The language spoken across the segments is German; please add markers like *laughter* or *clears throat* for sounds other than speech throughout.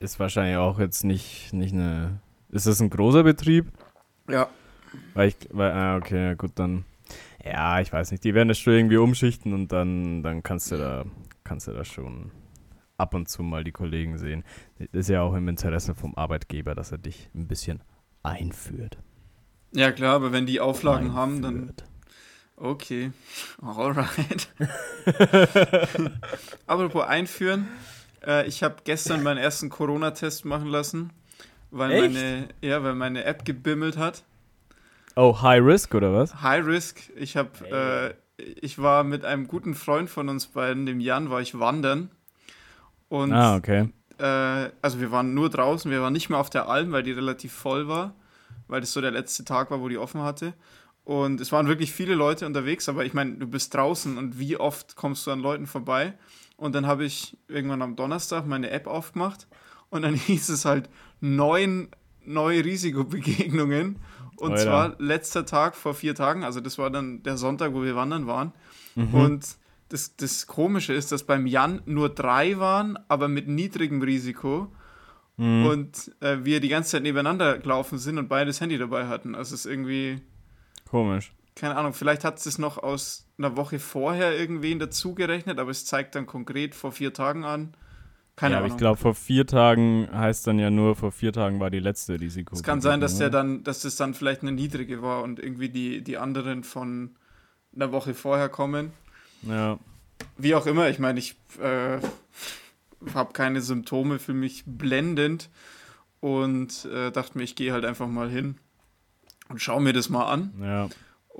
ist wahrscheinlich auch jetzt nicht, nicht eine. Ist das ein großer Betrieb? Ja. Weil ich, weil, ah, okay, gut, dann. Ja, ich weiß nicht. Die werden das schon irgendwie umschichten und dann, dann kannst du da, kannst du da schon ab und zu mal die Kollegen sehen. Das ist ja auch im Interesse vom Arbeitgeber, dass er dich ein bisschen einführt. Ja, klar, aber wenn die Auflagen haben, dann. Einführt. Okay. *laughs* Alright. *laughs* Apropos einführen. Äh, ich habe gestern meinen ersten Corona-Test machen lassen, weil Echt? meine, ja, weil meine App gebimmelt hat. Oh, High Risk oder was? High Risk. Ich habe, äh, ich war mit einem guten Freund von uns beiden, dem Jan, war ich wandern. Und Ah, okay. äh, also wir waren nur draußen, wir waren nicht mehr auf der Alm, weil die relativ voll war, weil das so der letzte Tag war, wo die offen hatte. Und es waren wirklich viele Leute unterwegs, aber ich meine, du bist draußen und wie oft kommst du an Leuten vorbei? Und dann habe ich irgendwann am Donnerstag meine App aufgemacht und dann *laughs* hieß es halt neun neue Risikobegegnungen. Und Alter. zwar letzter Tag vor vier Tagen, also das war dann der Sonntag, wo wir wandern waren. Mhm. Und das, das Komische ist, dass beim Jan nur drei waren, aber mit niedrigem Risiko. Mhm. Und äh, wir die ganze Zeit nebeneinander gelaufen sind und beide das Handy dabei hatten. Also es ist irgendwie, Komisch. Keine Ahnung, vielleicht hat es noch aus einer Woche vorher irgendwen dazugerechnet, aber es zeigt dann konkret vor vier Tagen an. Keine ja, aber Ahnung. ich glaube, vor vier Tagen heißt dann ja nur, vor vier Tagen war die letzte Risiko. es kann sein, dass der dann, dass das dann vielleicht eine niedrige war und irgendwie die, die anderen von einer Woche vorher kommen. Ja. Wie auch immer, ich meine, ich äh, habe keine Symptome für mich blendend und äh, dachte mir, ich gehe halt einfach mal hin und schaue mir das mal an. Ja.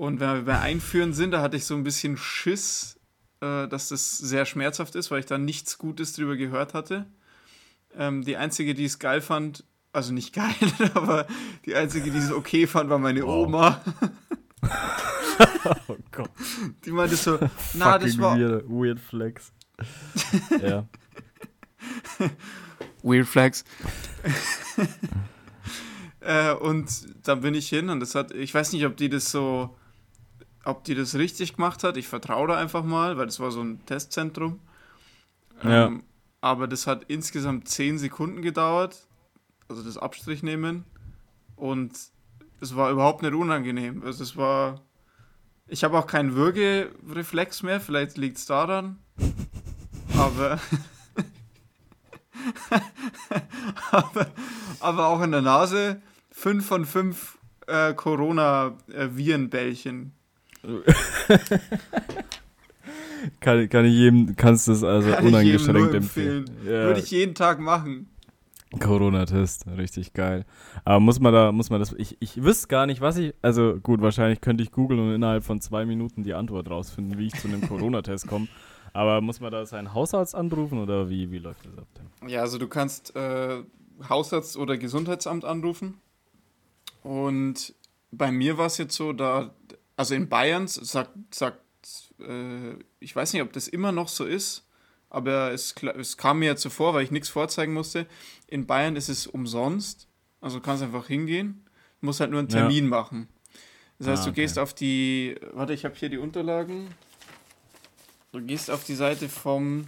Und wenn wir bei Einführen sind, da hatte ich so ein bisschen Schiss, äh, dass das sehr schmerzhaft ist, weil ich da nichts Gutes drüber gehört hatte. Ähm, die einzige, die es geil fand, also nicht *laughs* geil, aber die einzige, die es okay fand, war meine Wow. Oma. *laughs* *laughs* Oh Gott. Die meinte so, na, das war, weird, weird Flex. ja. Weird Flags. äh, und dann bin ich hin und das hat, ich weiß nicht, ob die das so, ob die das richtig gemacht hat. Ich vertraue da einfach mal, weil das war so ein Testzentrum. Ja. Ähm, aber das hat insgesamt 10 Sekunden gedauert, also das Abstrich nehmen. Und es war überhaupt nicht unangenehm. Also es war. Ich habe auch keinen Würgereflex mehr, vielleicht liegt es daran. Aber. *laughs* aber, aber auch in der Nase 5 von 5 äh, Corona-Virenbällchen. *laughs* Kann, kann ich jedem, kannst du es also Kann uneingeschränkt empfehlen. empfehlen. Ja. Würde ich jeden Tag machen. Corona-Test, richtig geil. Aber muss man da, muss man das, ich, ich wüsste gar nicht, was ich, also gut, wahrscheinlich könnte ich googeln und innerhalb von zwei Minuten die Antwort rausfinden, wie ich zu einem Corona-Test komme. Aber muss man da seinen Hausarzt anrufen oder wie, wie läuft das ab denn? Ja, also du kannst äh, Hausarzt oder Gesundheitsamt anrufen. Und bei mir war es jetzt so, da, also in Bayern sagt, sagt äh, ich weiß nicht, ob das immer noch so ist, aber es, es kam mir jetzt so vor, weil ich nichts vorzeigen musste. In Bayern ist es umsonst, also du kannst einfach hingehen, musst halt nur einen Ja. Termin machen. Das heißt, Ah, du okay. gehst auf die, warte, ich habe hier die Unterlagen. Du gehst auf die Seite vom,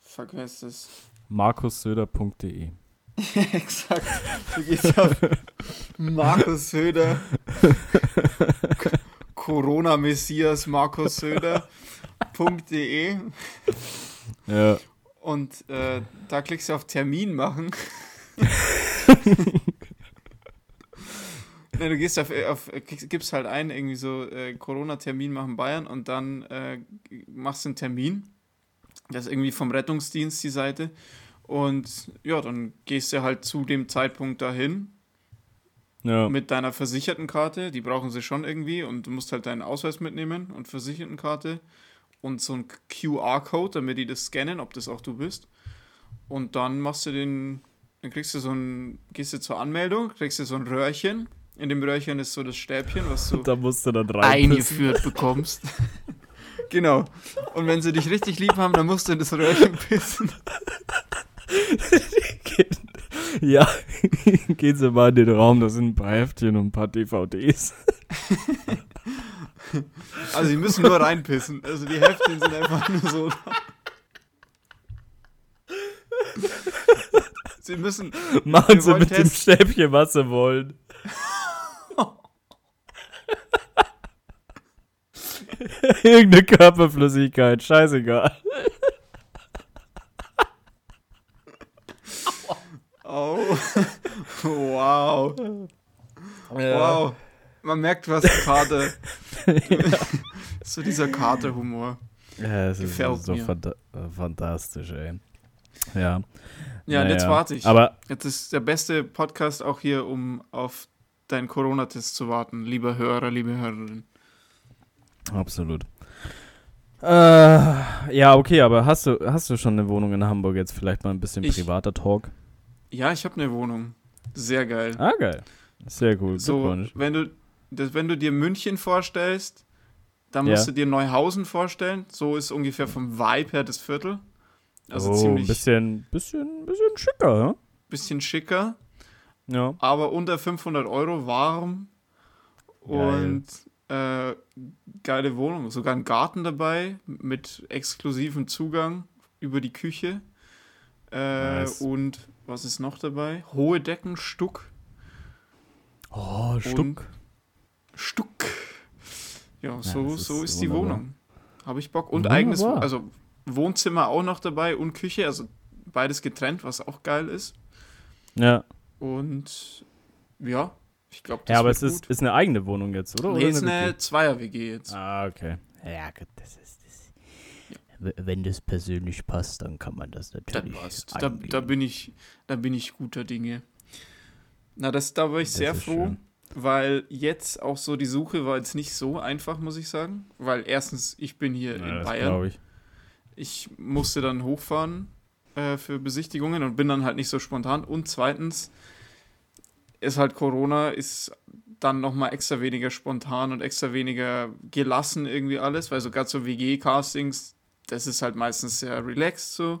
fuck, wer ist das? markussöder.de *laughs* Exakt. Du gehst auf *laughs* Markus Söder, *laughs* Corona Messias Markus Söder.de Ja. und äh, da klickst du auf Termin machen. *laughs* Ne, du gehst auf, auf gibst halt ein, irgendwie so äh, Corona-Termin machen Bayern und dann äh, machst du einen Termin. Das ist irgendwie vom Rettungsdienst die Seite. Und ja, dann gehst du halt zu dem Zeitpunkt dahin Ja. mit deiner Versichertenkarte. Die brauchen sie schon irgendwie und du musst halt deinen Ausweis mitnehmen und Versichertenkarte und so ein QR-Code, damit die das scannen, ob das auch du bist. Und dann machst du den, dann kriegst du so ein, gehst du zur Anmeldung, kriegst du so ein Röhrchen. In dem Röhrchen ist so das Stäbchen, was du Da musst du dann rein. eingeführt bekommst. *laughs* genau. Und wenn sie dich richtig lieb haben, dann musst du in das Röhrchen pissen. *laughs* ja, *laughs* gehen Sie mal in den Raum, da sind ein paar Heftchen und ein paar DVDs. Also sie müssen nur reinpissen. Also die Heftchen sind einfach nur so. Sie müssen. Machen Sie mit dem testen. Stäbchen, was Sie wollen. *laughs* Irgendeine Körperflüssigkeit, scheißegal. Oh. *laughs* wow. Wow. Man merkt, was Kater. *laughs* *laughs* so dieser Kater-Humor. Ja, es ist Gefällt so mir. fanta fantastisch, ey. Ja. Ja, und jetzt Naja. warte ich. Aber Jetzt ist der beste Podcast auch hier, um auf deinen Corona-Test zu warten, lieber Hörer, liebe Hörerin. Absolut. Äh, ja, okay, aber hast du, hast du schon eine Wohnung in Hamburg jetzt? Vielleicht mal ein bisschen Ich- privater Talk. Ja, ich habe eine Wohnung. Sehr geil. Ah, geil. Sehr cool. So, wenn du, das, wenn du dir München vorstellst, dann Ja. musst du dir Neuhausen vorstellen. So ist ungefähr vom Vibe her das Viertel. Also oh, ein ziemlich bisschen, bisschen, bisschen schicker, ja? bisschen schicker, Ja. aber unter 500 Euro warm und äh, geile Wohnung. Sogar ein Garten dabei mit exklusivem Zugang über die Küche. Äh, Nice. Und was ist noch dabei? Hohe Decken, Stuck. Oh, Stuck. Stuck. Ja, so, das ist so ist die wunderbar. Wohnung. Habe ich Bock. Und Wunderbar. eigenes, also Wohnzimmer auch noch dabei und Küche, also beides getrennt, was auch geil ist. Ja. Und ja, ich glaube, das Ja, aber es ist, gut. ist eine eigene Wohnung jetzt, oder? Nee, oder ist WG? eine Zweier-WG jetzt. Ah, okay. Ja, gut, das ist Wenn das persönlich passt, dann kann man das Das natürlich. passt. Da, da, bin ich, da bin ich guter Dinge. Na, das, da war ich Das sehr froh, schön. weil jetzt auch so die Suche war jetzt nicht so einfach, muss ich sagen. Weil erstens, ich bin hier Ja, in das Bayern. ich. Ich musste dann hochfahren äh, für Besichtigungen und bin dann halt nicht so spontan. Und zweitens ist halt Corona, ist dann nochmal extra weniger spontan und extra weniger gelassen irgendwie alles, weil sogar so WG-Castings, das ist halt meistens sehr relaxed so.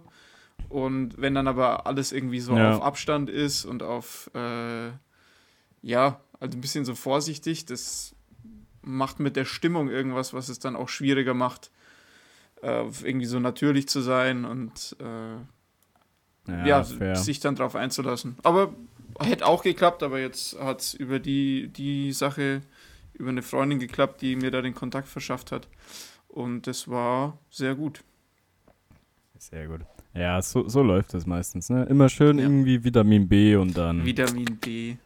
Und wenn dann aber alles irgendwie so Ja. auf Abstand ist und auf, äh, ja, also ein bisschen so vorsichtig, das macht mit der Stimmung irgendwas, was es dann auch schwieriger macht, äh, irgendwie so natürlich zu sein und äh, Ja, ja, sich dann drauf einzulassen. Aber hätte auch geklappt, aber jetzt hat es über die, die Sache, über eine Freundin geklappt, die mir da den Kontakt verschafft hat. Und das war sehr gut. Sehr gut. Ja, so, so läuft das meistens, ne? Immer schön Ja. irgendwie Vitamin B und dann. Vitamin B.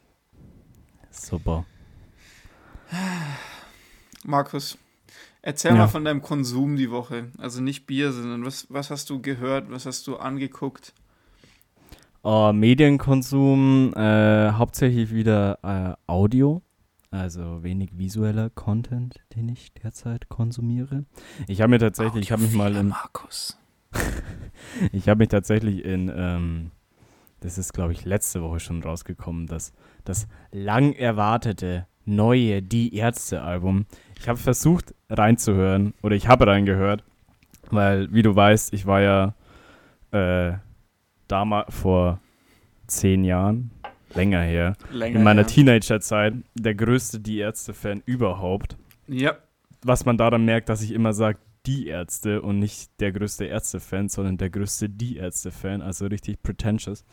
Super. Markus, erzähl Ja. mal von deinem Konsum die Woche. Also nicht Bier, sondern was, was hast du gehört, was hast du angeguckt? Oh, Medienkonsum, äh, hauptsächlich wieder äh, Audio, also wenig visueller Content, den ich derzeit konsumiere. Ich habe mir tatsächlich, ich habe mich mal in, Markus. *laughs* ich habe mich tatsächlich in, ähm, das ist glaube ich letzte Woche schon rausgekommen, dass das lang erwartete neue Die Ärzte Album. Ich habe versucht reinzuhören oder ich habe reingehört, weil wie du weißt, ich war ja äh, damals vor zehn Jahren, länger her, Länger. in meiner her. Teenagerzeit der größte Die Ärzte-Fan überhaupt. Ja, Was man daran merkt, dass ich immer sage, die Ärzte und nicht der größte Ärzte-Fan, sondern der größte Die Ärzte-Fan, also richtig pretentious.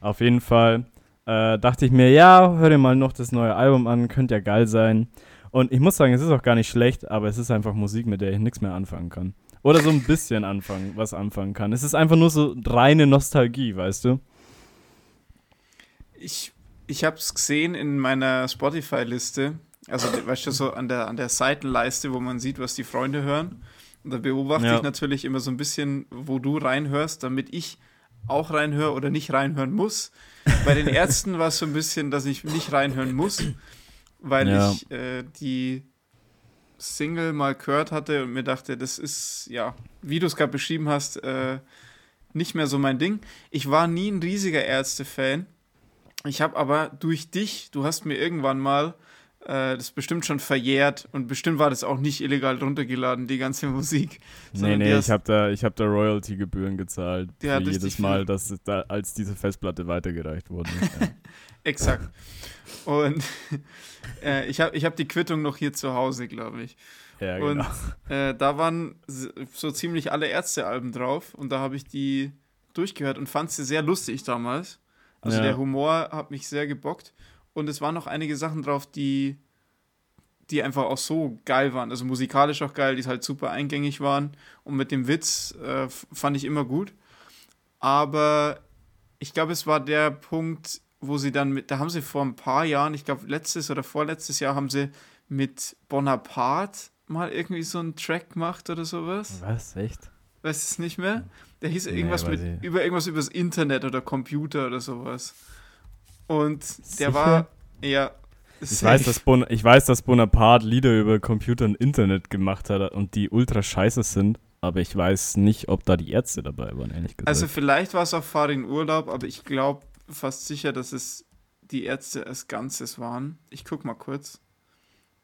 Auf jeden Fall äh, dachte ich mir, ja, hör dir mal noch das neue Album an, könnte ja geil sein. Und ich muss sagen, es ist auch gar nicht schlecht, aber es ist einfach Musik, mit der ich nichts mehr anfangen kann. Oder so ein bisschen anfangen, was anfangen kann. Es ist einfach nur so reine Nostalgie, weißt du? Ich, ich habe es gesehen in meiner Spotify-Liste. Also, *clears throat* weißt du, so an der, an der Seitenleiste, wo man sieht, was die Freunde hören. Und da beobachte Ja. ich natürlich immer so ein bisschen, wo du reinhörst, damit ich auch reinhöre oder nicht reinhören muss. Bei den Ärzten war es so ein bisschen, dass ich nicht reinhören muss, weil Ja. ich äh, die Single mal gehört hatte und mir dachte, das ist, ja, wie du es gerade beschrieben hast, äh, nicht mehr so mein Ding. Ich war nie ein riesiger Ärzte-Fan. Ich habe aber durch dich, du hast mir irgendwann mal äh, das bestimmt schon verjährt und bestimmt war das auch nicht illegal runtergeladen, die ganze *laughs* Musik. Nee, nee, hast- ich habe da, ich hab da Royalty-Gebühren gezahlt. Die für jedes Mal, dass es da, als diese Festplatte weitergereicht wurde. *laughs* ja. Exakt. Und *laughs* äh, ich habe ich hab die Quittung noch hier zu Hause, glaube ich. ja, Und genau. äh, da waren so ziemlich alle Ärztealben drauf und da habe ich die durchgehört und fand sie sehr lustig damals. Also Ja. der Humor hat mich sehr gebockt. Und es waren noch einige Sachen drauf, die, die einfach auch so geil waren. Also musikalisch auch geil, die halt super eingängig waren. Und mit dem Witz äh, fand ich immer gut. Aber ich glaube, es war der Punkt, wo sie dann mit, da haben sie vor ein paar Jahren, ich glaube letztes oder vorletztes Jahr, haben sie mit Bonaparte mal irgendwie so einen Track gemacht oder sowas. Was? Echt? Weißt du es nicht mehr? Der hieß Nee, irgendwas weiß mit ich. über irgendwas übers Internet oder Computer oder sowas. Und der Sicher? war ja Ich weiß, dass bon ich weiß, dass Bonaparte Lieder über Computer und Internet gemacht hat und die ultra scheiße sind, aber ich weiß nicht, ob da die Ärzte dabei waren, ehrlich gesagt. Also vielleicht war es auch Fahrt in Urlaub, aber ich glaube fast sicher, dass es die Ärzte als Ganzes waren. Ich guck mal kurz.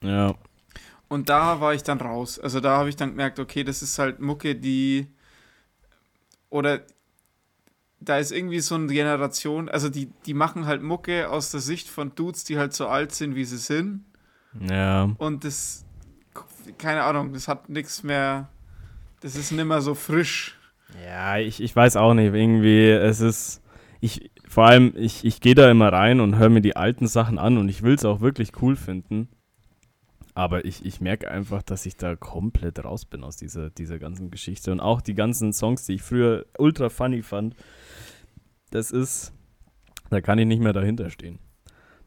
ja. Und da war ich dann raus. Also da habe ich dann gemerkt, okay, das ist halt Mucke, die oder da ist irgendwie so eine Generation, also die, die machen halt Mucke aus der Sicht von Dudes, die halt so alt sind, wie sie sind. Ja. Und das, keine Ahnung, das hat nichts mehr, das ist nimmer so frisch. Ja, ich, ich weiß auch nicht. Irgendwie, es ist. Ich, vor allem, ich, ich gehe da immer rein und höre mir die alten Sachen an und ich will es auch wirklich cool finden. Aber ich, ich merke einfach, dass ich da komplett raus bin aus dieser, dieser ganzen Geschichte. Und auch die ganzen Songs, die ich früher ultra funny fand, das ist. Da kann ich nicht mehr dahinter stehen.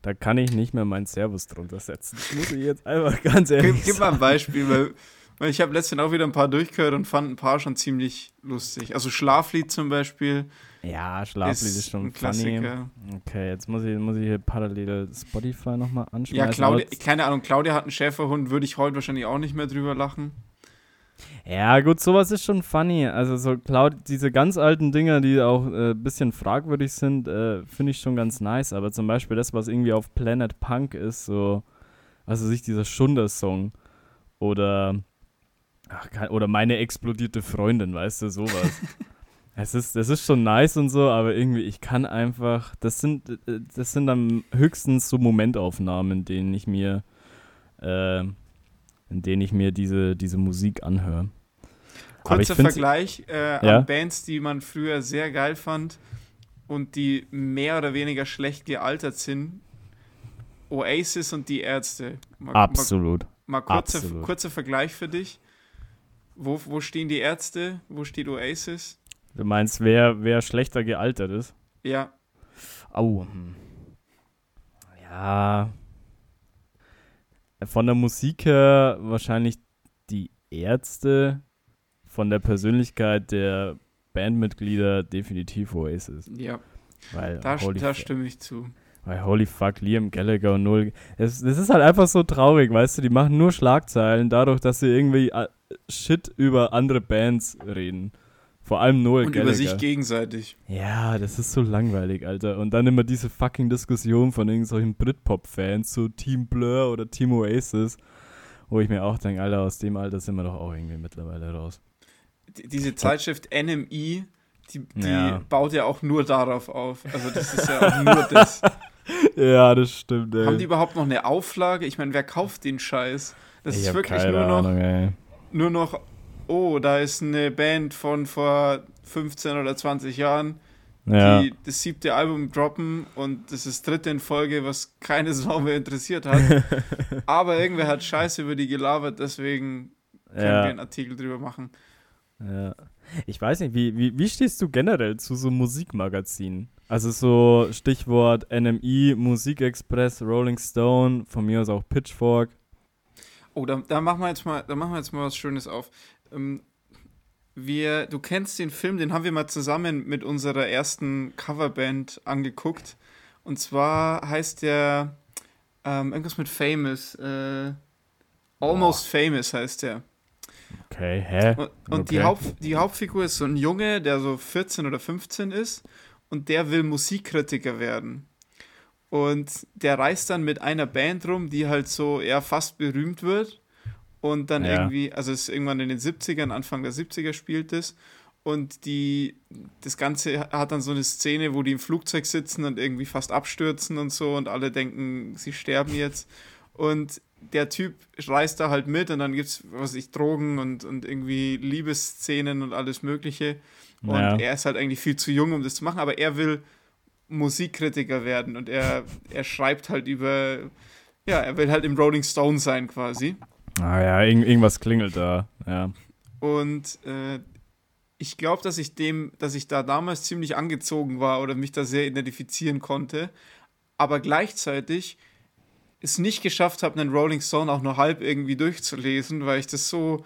Da kann ich nicht mehr meinen Servus drunter setzen. Das muss ich jetzt einfach *laughs* ganz ehrlich Gib, gib mal ein Beispiel, weil, weil ich habe letztens auch wieder ein paar durchgehört und fand ein paar schon ziemlich lustig. Also Schlaflied zum Beispiel Ja, Schlaflied ist, ist schon ein funny. Klassiker. Okay, jetzt muss ich, muss ich hier parallel Spotify nochmal anschmeißen. Ja, Claudia, keine Ahnung, Claudia hat einen Schäferhund, würde ich heute wahrscheinlich auch nicht mehr drüber lachen. Ja, gut, sowas ist schon funny. Also so Cloud, diese ganz alten Dinger, die auch ein äh, bisschen fragwürdig sind, äh, finde ich schon ganz nice. Aber zum Beispiel das, was irgendwie auf Planet Punk ist, so, also sich dieser Schunder-Song oder ach, oder meine explodierte Freundin, weißt du, sowas. *laughs* es ist, das ist schon nice und so, aber irgendwie, ich kann einfach, das sind, äh, das sind dann höchstens so Momentaufnahmen, in denen ich mir, äh, in denen ich mir diese, diese Musik anhöre. Kurzer Vergleich äh, Ja? an Bands, die man früher sehr geil fand und die mehr oder weniger schlecht gealtert sind. Oasis und die Ärzte. Mal, Absolut. Mal, mal kurzer, Absolut. kurzer Vergleich für dich. Wo, wo stehen die Ärzte? Wo steht Oasis? Du meinst, wer, wer schlechter gealtert ist? Ja, Au. hm. Ja. Von der Musik her wahrscheinlich die Ärzte. Von der Persönlichkeit der Bandmitglieder definitiv Oasis. ja, Weil da, da stimme ich zu. weil holy fuck, Liam Gallagher und Null. Das, das ist halt einfach so traurig, weißt du? Die machen nur Schlagzeilen dadurch, dass sie irgendwie äh, Shit über andere Bands reden. Vor allem Noel Und Gallagher. über sich gegenseitig. Ja, das ist so langweilig, Alter. Und dann immer diese fucking Diskussion von irgendwelchen Britpop-Fans, so Team Blur oder Team Oasis, wo ich mir auch denke, Alter, aus dem Alter sind wir doch auch irgendwie mittlerweile raus. Die- Diese Zeitschrift NMI, die, die Ja. baut ja auch nur darauf auf. Also das ist ja auch nur das. *laughs* Ja, das stimmt, ey. Haben die überhaupt noch eine Auflage? Ich meine, wer kauft den Scheiß? Das ich ist wirklich keine nur noch, Ahnung, nur noch, oh, da ist eine Band von vor 15 oder 20 Jahren, Ja, die das siebte Album droppen und das ist dritte in Folge, was keine Sau mehr interessiert hat. *laughs* Aber irgendwer hat Scheiße über die gelabert, deswegen können wir ja, einen Artikel drüber machen. ja. Ich weiß nicht, wie, wie, wie stehst du generell zu so Musikmagazinen? Also so Stichwort NMI, Musikexpress, Rolling Stone, von mir aus auch Pitchfork. Oh, da, da machen wir jetzt mal, da machen wir jetzt mal was Schönes auf. Ähm, wir, du kennst den Film, den haben wir mal zusammen mit unserer ersten Coverband angeguckt. Und zwar heißt der ähm, irgendwas mit Famous. Äh, Almost Famous heißt der. Okay, hä? Und, und die, Okay. Haupt, die Hauptfigur ist so ein Junge, der so 14 oder 15 ist und der will Musikkritiker werden. Und der reist dann mit einer Band rum, die halt so eher fast berühmt wird. Und dann Ja. irgendwie, also es ist irgendwann in den 70ern, Anfang der 70er spielt es. Und die, das Ganze hat dann so eine Szene, wo die im Flugzeug sitzen und irgendwie fast abstürzen und so und alle denken, sie sterben jetzt. Und der Typ reist da halt mit und dann gibt es, was ich, Drogen und, und irgendwie Liebesszenen und alles Mögliche. Und Ja. er ist halt eigentlich viel zu jung, um das zu machen, aber er will Musikkritiker werden und er, er schreibt halt über, ja, er will halt im Rolling Stone sein quasi. Ah ja, irgend, irgendwas klingelt da, ja. Und äh, ich glaube, dass ich dem, dass ich da damals ziemlich angezogen war oder mich da sehr identifizieren konnte, aber gleichzeitig es nicht geschafft habe, einen Rolling Stone auch nur halb irgendwie durchzulesen, weil ich das so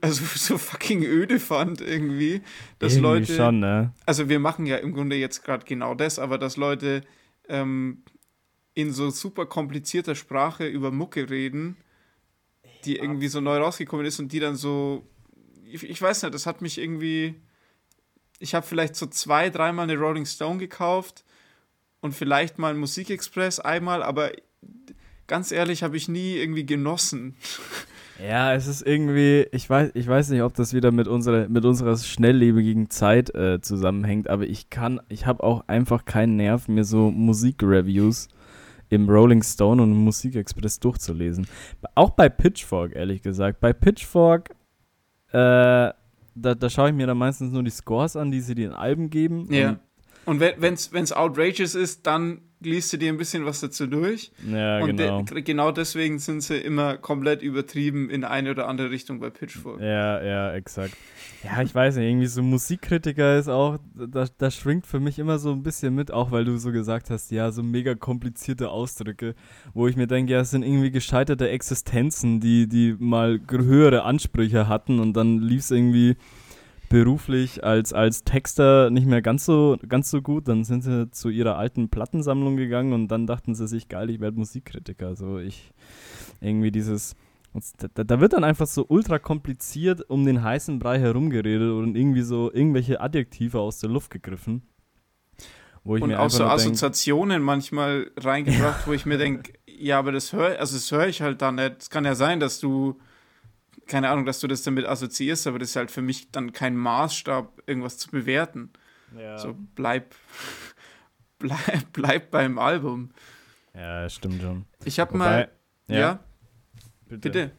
also *laughs* so fucking öde fand irgendwie, dass irgendwie Leute schon, ne? Also wir machen ja im Grunde jetzt gerade genau das, aber dass Leute ähm, in so super komplizierter Sprache über Mucke reden, die irgendwie so neu rausgekommen ist und die dann so ich, ich weiß nicht, das hat mich irgendwie ich habe vielleicht so zwei, dreimal eine Rolling Stone gekauft und vielleicht mal einen Musikexpress einmal, aber ganz ehrlich habe ich nie irgendwie genossen. *laughs* Ja, es ist irgendwie, ich weiß, ich weiß nicht, ob das wieder mit unserer, mit unserer schnelllebigen Zeit äh, zusammenhängt, aber ich kann, ich habe auch einfach keinen Nerv, mir so Musikreviews im Rolling Stone und Musikexpress durchzulesen. Auch bei Pitchfork, ehrlich gesagt. Bei Pitchfork, äh, da, da schaue ich mir dann meistens nur die Scores an, die sie den Alben geben. Ja. Und, und wenn es outrageous ist, dann liest du dir ein bisschen was dazu durch. Ja, und genau. De, genau deswegen sind sie immer komplett übertrieben in eine oder andere Richtung bei Pitchfork. Ja, ja, exakt. Ja, ich weiß nicht, irgendwie so Musikkritiker ist auch, da, da schwingt für mich immer so ein bisschen mit, auch weil du so gesagt hast, ja, so mega komplizierte Ausdrücke, wo ich mir denke, ja, es sind irgendwie gescheiterte Existenzen, die, die mal höhere Ansprüche hatten und dann lief es irgendwie beruflich als, als Texter nicht mehr ganz so, ganz so gut. Dann sind sie zu ihrer alten Plattensammlung gegangen und dann dachten sie sich, geil, ich werde Musikkritiker. Also ich irgendwie dieses. Da, da, wird dann einfach so ultra kompliziert um den heißen Brei herumgeredet und irgendwie so irgendwelche Adjektive aus der Luft gegriffen. Wo ich und mir auch so Assoziationen denk, manchmal *laughs* reingebracht, ja. wo ich mir denke, ja, aber das höre also das höre ich halt da nicht. Es kann ja sein, dass du keine Ahnung, dass du das damit assoziierst, aber das ist halt für mich dann kein Maßstab, irgendwas zu bewerten. Ja. So bleib, *laughs* bleib, bleib beim Album. Ja, stimmt schon. Ich habe mal. Ja. ja bitte. bitte.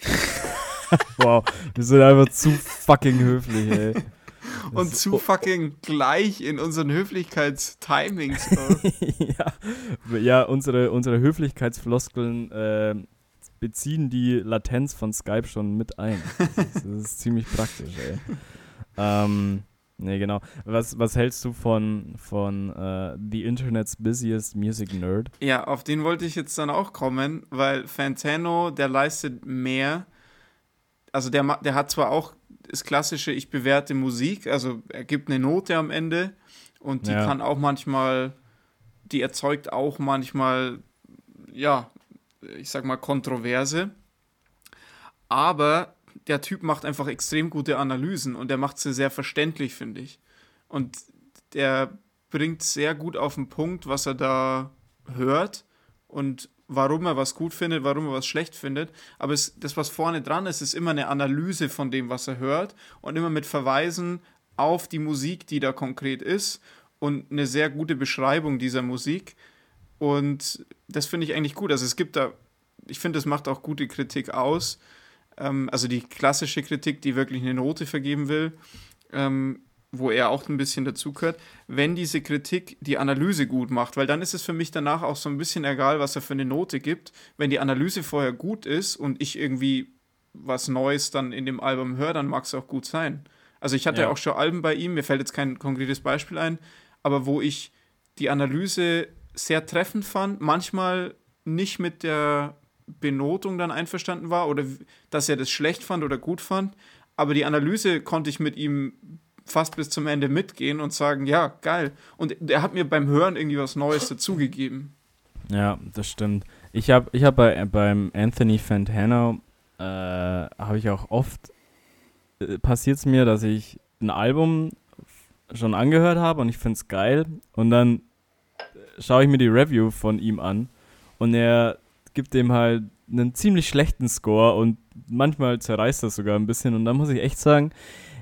*laughs* wow, wir sind einfach zu fucking höflich, ey. *laughs* Und zu fucking gleich in unseren Höflichkeitstimings. ja, ja unsere, unsere Höflichkeitsfloskeln äh, beziehen die Latenz von Skype schon mit ein. *laughs* Das ist, das ist ziemlich praktisch, ey. Ähm, nee, genau. Was, was hältst du von, von uh, The Internet's Busiest Music Nerd? Ja, auf den wollte ich jetzt dann auch kommen, weil Fantano, der leistet mehr. Also der, der hat zwar auch das klassische, ich bewerte Musik, also er gibt eine Note am Ende und die ja. kann auch manchmal, die erzeugt auch manchmal, ja, ich sag mal, Kontroverse. Aber der Typ macht einfach extrem gute Analysen und der macht sie sehr verständlich, finde ich. Und der bringt sehr gut auf den Punkt, was er da hört und warum er was gut findet, warum er was schlecht findet. Aber es, das, was vorne dran ist, ist immer eine Analyse von dem, was er hört und immer mit Verweisen auf die Musik, die da konkret ist und eine sehr gute Beschreibung dieser Musik. Und das finde ich eigentlich gut. Also es gibt da, ich finde, das macht auch gute Kritik aus. Ähm, also die klassische Kritik, die wirklich eine Note vergeben will, ähm, wo er auch ein bisschen dazugehört, wenn diese Kritik die Analyse gut macht, weil dann ist es für mich danach auch so ein bisschen egal, was er für eine Note gibt. Wenn die Analyse vorher gut ist und ich irgendwie was Neues dann in dem Album höre, dann mag es auch gut sein. Also ich hatte ja. auch schon Alben bei ihm, mir fällt jetzt kein konkretes Beispiel ein, aber wo ich die Analyse sehr treffend fand, manchmal nicht mit der Benotung dann einverstanden war oder dass er das schlecht fand oder gut fand, aber die Analyse konnte ich mit ihm fast bis zum Ende mitgehen und sagen, ja, geil. Und er hat mir beim Hören irgendwie was Neues dazugegeben. Ja, das stimmt. Ich habe ich hab bei, beim Anthony Fantano, äh, habe ich auch oft, äh, passiert es mir, dass ich ein Album schon angehört habe und ich finde es geil und dann schaue ich mir die Review von ihm an und er gibt dem halt einen ziemlich schlechten Score und manchmal zerreißt das sogar ein bisschen und da muss ich echt sagen,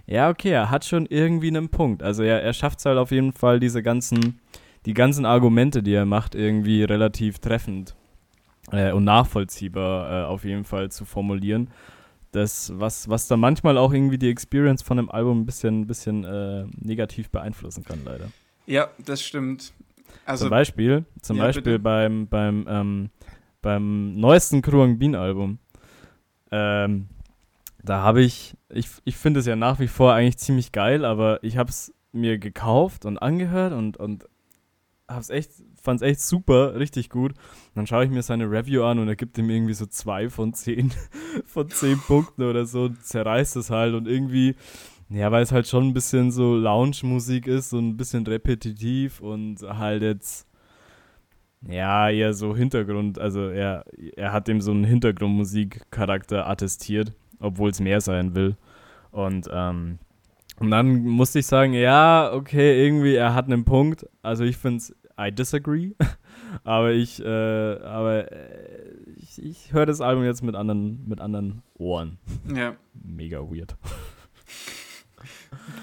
ja, okay, er hat schon irgendwie einen Punkt. Also er, er schafft es halt auf jeden Fall, diese ganzen, die ganzen Argumente, die er macht, irgendwie relativ treffend äh, und nachvollziehbar äh, auf jeden Fall zu formulieren. Das, was, was da manchmal auch irgendwie die Experience von einem Album ein bisschen, bisschen äh, negativ beeinflussen kann, leider. Ja, das stimmt. Also, zum Beispiel, zum ja, Beispiel bitte. beim, beim, ähm, beim neuesten Kruang Bean Album. Ähm, da habe ich, ich, ich finde es ja nach wie vor eigentlich ziemlich geil, aber ich habe es mir gekauft und angehört und, und hab's echt, fand's echt super, richtig gut. Und dann schaue ich mir seine Review an und er gibt ihm irgendwie so zwei von zehn, *laughs* von zehn Punkten oder so, und zerreißt es halt und irgendwie, ja, weil es halt schon ein bisschen so Lounge-Musik ist, so ein bisschen repetitiv und halt jetzt, ja, eher so Hintergrund, also er, er hat dem so einen Hintergrundmusik-Charakter attestiert, obwohl es mehr sein will. Und, ähm, und dann musste ich sagen, ja, okay, irgendwie, er hat einen Punkt. Also ich finde es, I disagree. *laughs* aber ich, äh, aber äh, ich, ich höre das Album jetzt mit anderen, mit anderen Ohren. ja, Mega weird.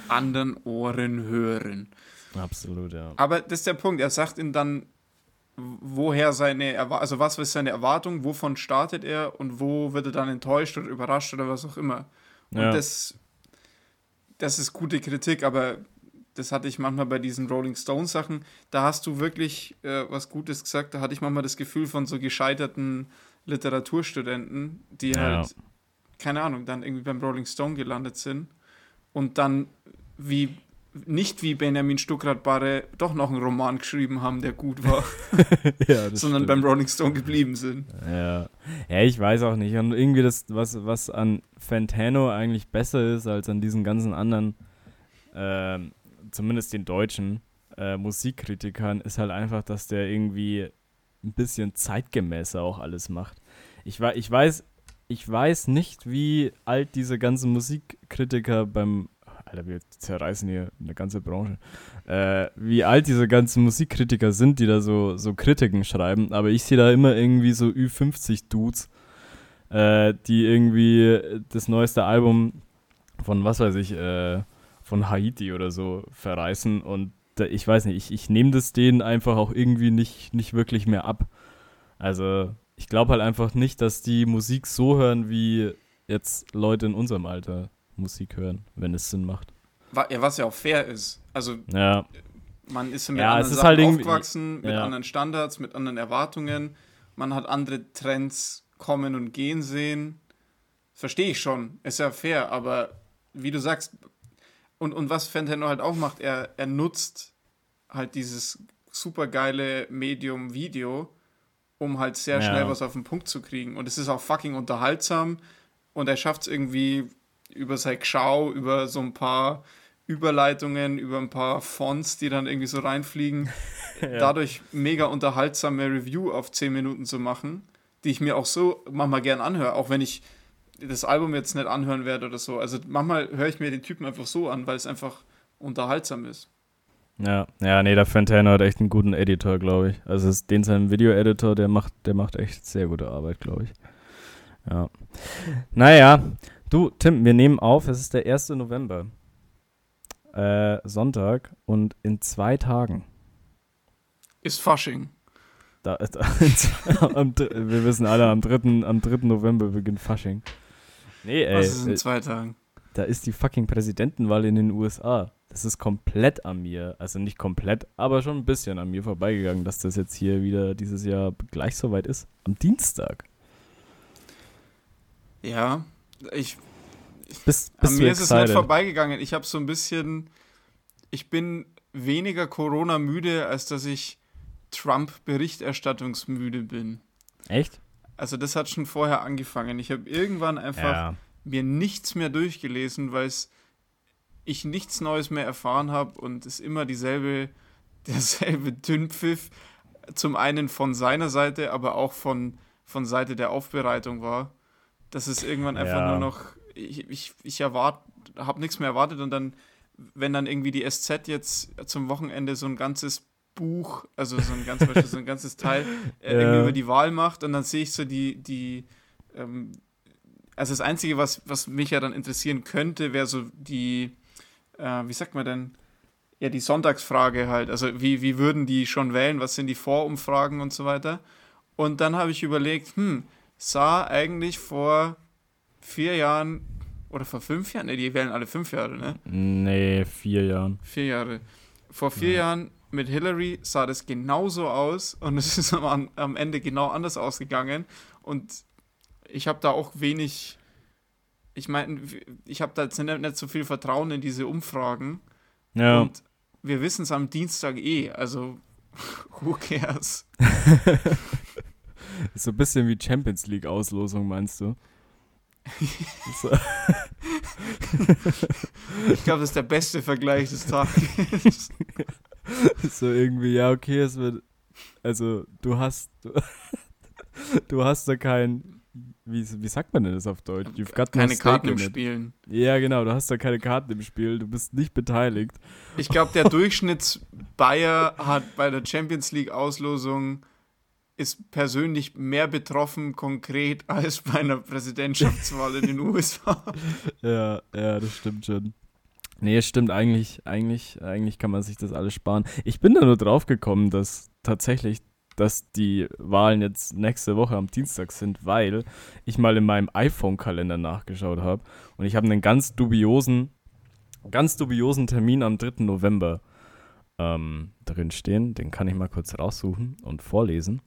Anderen Ohren hören. Absolut, ja. Aber das ist der Punkt. Er sagt ihm dann, woher seine, Erwa also was ist seine Erwartung, wovon startet er und wo wird er dann enttäuscht oder überrascht oder was auch immer. Und Ja. das, das ist gute Kritik, aber das hatte ich manchmal bei diesen Rolling Stones Sachen. Da hast du wirklich äh, was Gutes gesagt. Da hatte ich manchmal das Gefühl von so gescheiterten Literaturstudenten, die Ja. halt, keine Ahnung, dann irgendwie beim Rolling Stone gelandet sind und dann wie nicht wie Benjamin Stuckrad-Barre doch noch einen Roman geschrieben haben, der gut war, *laughs* ja sondern stimmt. beim Rolling Stone geblieben sind. Ja. ja, ich weiß auch nicht. Und irgendwie das, was, was an Fantano eigentlich besser ist als an diesen ganzen anderen, ähm, zumindest den deutschen äh, Musikkritikern, ist halt einfach, dass der irgendwie ein bisschen zeitgemäßer auch alles macht. Ich, ich weiß, ich weiß nicht, wie alt diese ganzen Musikkritiker beim Alter, wir zerreißen hier eine ganze Branche. Äh, wie alt diese ganzen Musikkritiker sind, die da so, so Kritiken schreiben, aber ich sehe da immer irgendwie so Ü50-Dudes, äh, die irgendwie das neueste Album von, was weiß ich, äh, von Haiti oder so verreißen und ich weiß nicht, ich, ich nehme das denen einfach auch irgendwie nicht, nicht wirklich mehr ab. Also, ich glaube halt einfach nicht, dass die Musik so hören, wie jetzt Leute in unserem Alter Musik hören, wenn es Sinn macht. Ja, was ja auch fair ist. Also Ja, man ist ja mit Ja, anderen ist Sachen halt aufgewachsen, mit ja. anderen Standards, mit anderen Erwartungen. Man hat andere Trends kommen und gehen sehen. Verstehe ich schon, ist ja fair, aber wie du sagst, und, und was Fantano halt auch macht, er, er nutzt halt dieses supergeile Medium Video, um halt sehr Ja. schnell was auf den Punkt zu kriegen. Und es ist auch fucking unterhaltsam und er schafft es irgendwie über sein Schau, über so ein paar Überleitungen, über ein paar Fonts, die dann irgendwie so reinfliegen, *laughs* dadurch mega unterhaltsame Review auf 10 Minuten zu machen, die ich mir auch so manchmal gern anhöre, auch wenn ich das Album jetzt nicht anhören werde oder so. Also manchmal höre ich mir den Typen einfach so an, weil es einfach unterhaltsam ist. Ja, ja, nee, der Fantano hat echt einen guten Editor, glaube ich. Also es, den sein Video-Editor, der macht, der macht echt sehr gute Arbeit, glaube ich. Ja. Naja, du, Tim, wir nehmen auf, es ist der 1. November. Äh, Sonntag und in zwei Tagen. Ist Fasching. Da, *laughs* da, am, wir wissen alle, am 3. Am 3. November beginnt Fasching. Nee, ey, Was ist in äh, zwei Tagen? da ist die fucking Präsidentenwahl in den USA. Das ist komplett an mir, also nicht komplett, aber schon ein bisschen an mir vorbeigegangen, dass das jetzt hier wieder dieses Jahr gleich so weit ist. Am Dienstag. Ja, ich, Bist, an bist du mir ist es nicht excited? vorbeigegangen. Ich habe so ein bisschen, ich bin weniger Corona-müde, als dass ich Trump-Berichterstattungsmüde bin. Echt? Also das hat schon vorher angefangen. Ich habe irgendwann einfach Ja. mir nichts mehr durchgelesen, weil es ich nichts Neues mehr erfahren habe und es immer dieselbe, *laughs* derselbe Dünnpfiff zum einen von seiner Seite, aber auch von, von Seite der Aufbereitung war. Dass es irgendwann einfach Ja. nur noch, ich, ich, ich erwarte, habe nichts mehr erwartet und dann, wenn dann irgendwie die SZ jetzt zum Wochenende so ein ganzes Buch, also so ein, ganz, so ein ganzes Teil *laughs* äh, Ja. irgendwie über die Wahl macht und dann sehe ich so die, die ähm, also das Einzige, was, was mich ja dann interessieren könnte, wäre so die, äh, wie sagt man denn, ja, die Sonntagsfrage halt. Also wie, wie würden die schon wählen, was sind die Vorumfragen und so weiter. Und dann habe ich überlegt, hm, sah eigentlich vor vier Jahren oder vor fünf Jahren, ne, die wählen alle fünf Jahre, ne? Nee, vier Jahren. Vier Jahre. Vor vier ja. Jahren mit Hillary sah das genauso aus und *laughs* es ist am, am Ende genau anders ausgegangen. Und ich habe da auch wenig, ich meine, ich habe da jetzt nicht, nicht, so viel Vertrauen in diese Umfragen. Ja. Und wir wissen es am Dienstag eh, also *laughs* who cares? *laughs* so ein bisschen wie Champions League Auslosung, meinst du? *laughs* ich glaube, das ist der beste Vergleich des Tages. so irgendwie, ja, okay, es wird. Also, du hast. Du, du hast da kein. Wie, wie sagt man denn das auf Deutsch? You've got keine no Karten im Spiel. Ja, genau, du hast da keine Karten im Spiel, du bist nicht beteiligt. Ich glaube, der Durchschnitts-Bayer hat bei der Champions League-Auslosung ist persönlich mehr betroffen konkret *laughs* als bei einer Präsidentschaftswahl in den USA. *laughs* Ja, ja, das stimmt schon. Nee, es stimmt eigentlich, eigentlich, eigentlich kann man sich das alles sparen. Ich bin da nur drauf gekommen, dass tatsächlich, dass die Wahlen jetzt nächste Woche am Dienstag sind, weil ich mal in meinem iPhone-Kalender nachgeschaut habe und ich habe einen ganz dubiosen, ganz dubiosen Termin am 3. November ähm, drin stehen. Den kann ich mal kurz raussuchen und vorlesen.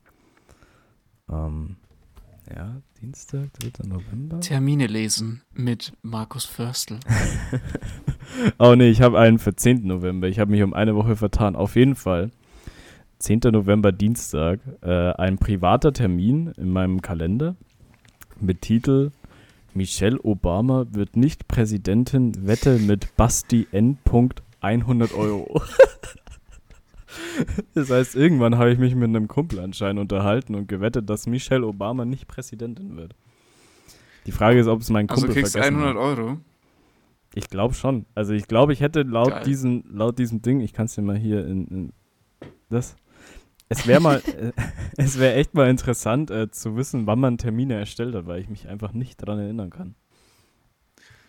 Ähm, ja, Dienstag, 3. November. Termine lesen mit Markus Förstl. *laughs* oh nee, ich habe einen für 10. November. Ich habe mich um eine Woche vertan. Auf jeden Fall. 10. November, Dienstag. Äh, ein privater Termin in meinem Kalender mit Titel Michelle Obama wird nicht Präsidentin, Wette mit Basti N. 100 Euro. *laughs* Das heißt, irgendwann habe ich mich mit einem Kumpel anscheinend unterhalten und gewettet, dass Michelle Obama nicht Präsidentin wird. Die Frage ist, ob es mein also Kumpel also kriegst vergessen 100 Euro? Ich glaube schon. Also ich glaube, ich hätte laut diesem, laut diesem Ding, ich kann es dir mal hier in, in das. Es wäre mal, *laughs* äh, *laughs* es wäre echt mal interessant äh, zu wissen, wann man Termine erstellt hat, weil ich mich einfach nicht daran erinnern kann.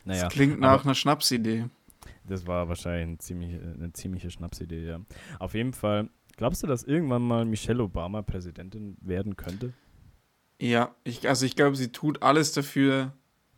Naja, das klingt nach einer Schnapsidee. Das war wahrscheinlich eine ziemliche, eine ziemliche Schnapsidee, ja. Auf jeden Fall, glaubst du, dass irgendwann mal Michelle Obama Präsidentin werden könnte? Ja, ich, also ich glaube, sie tut alles dafür,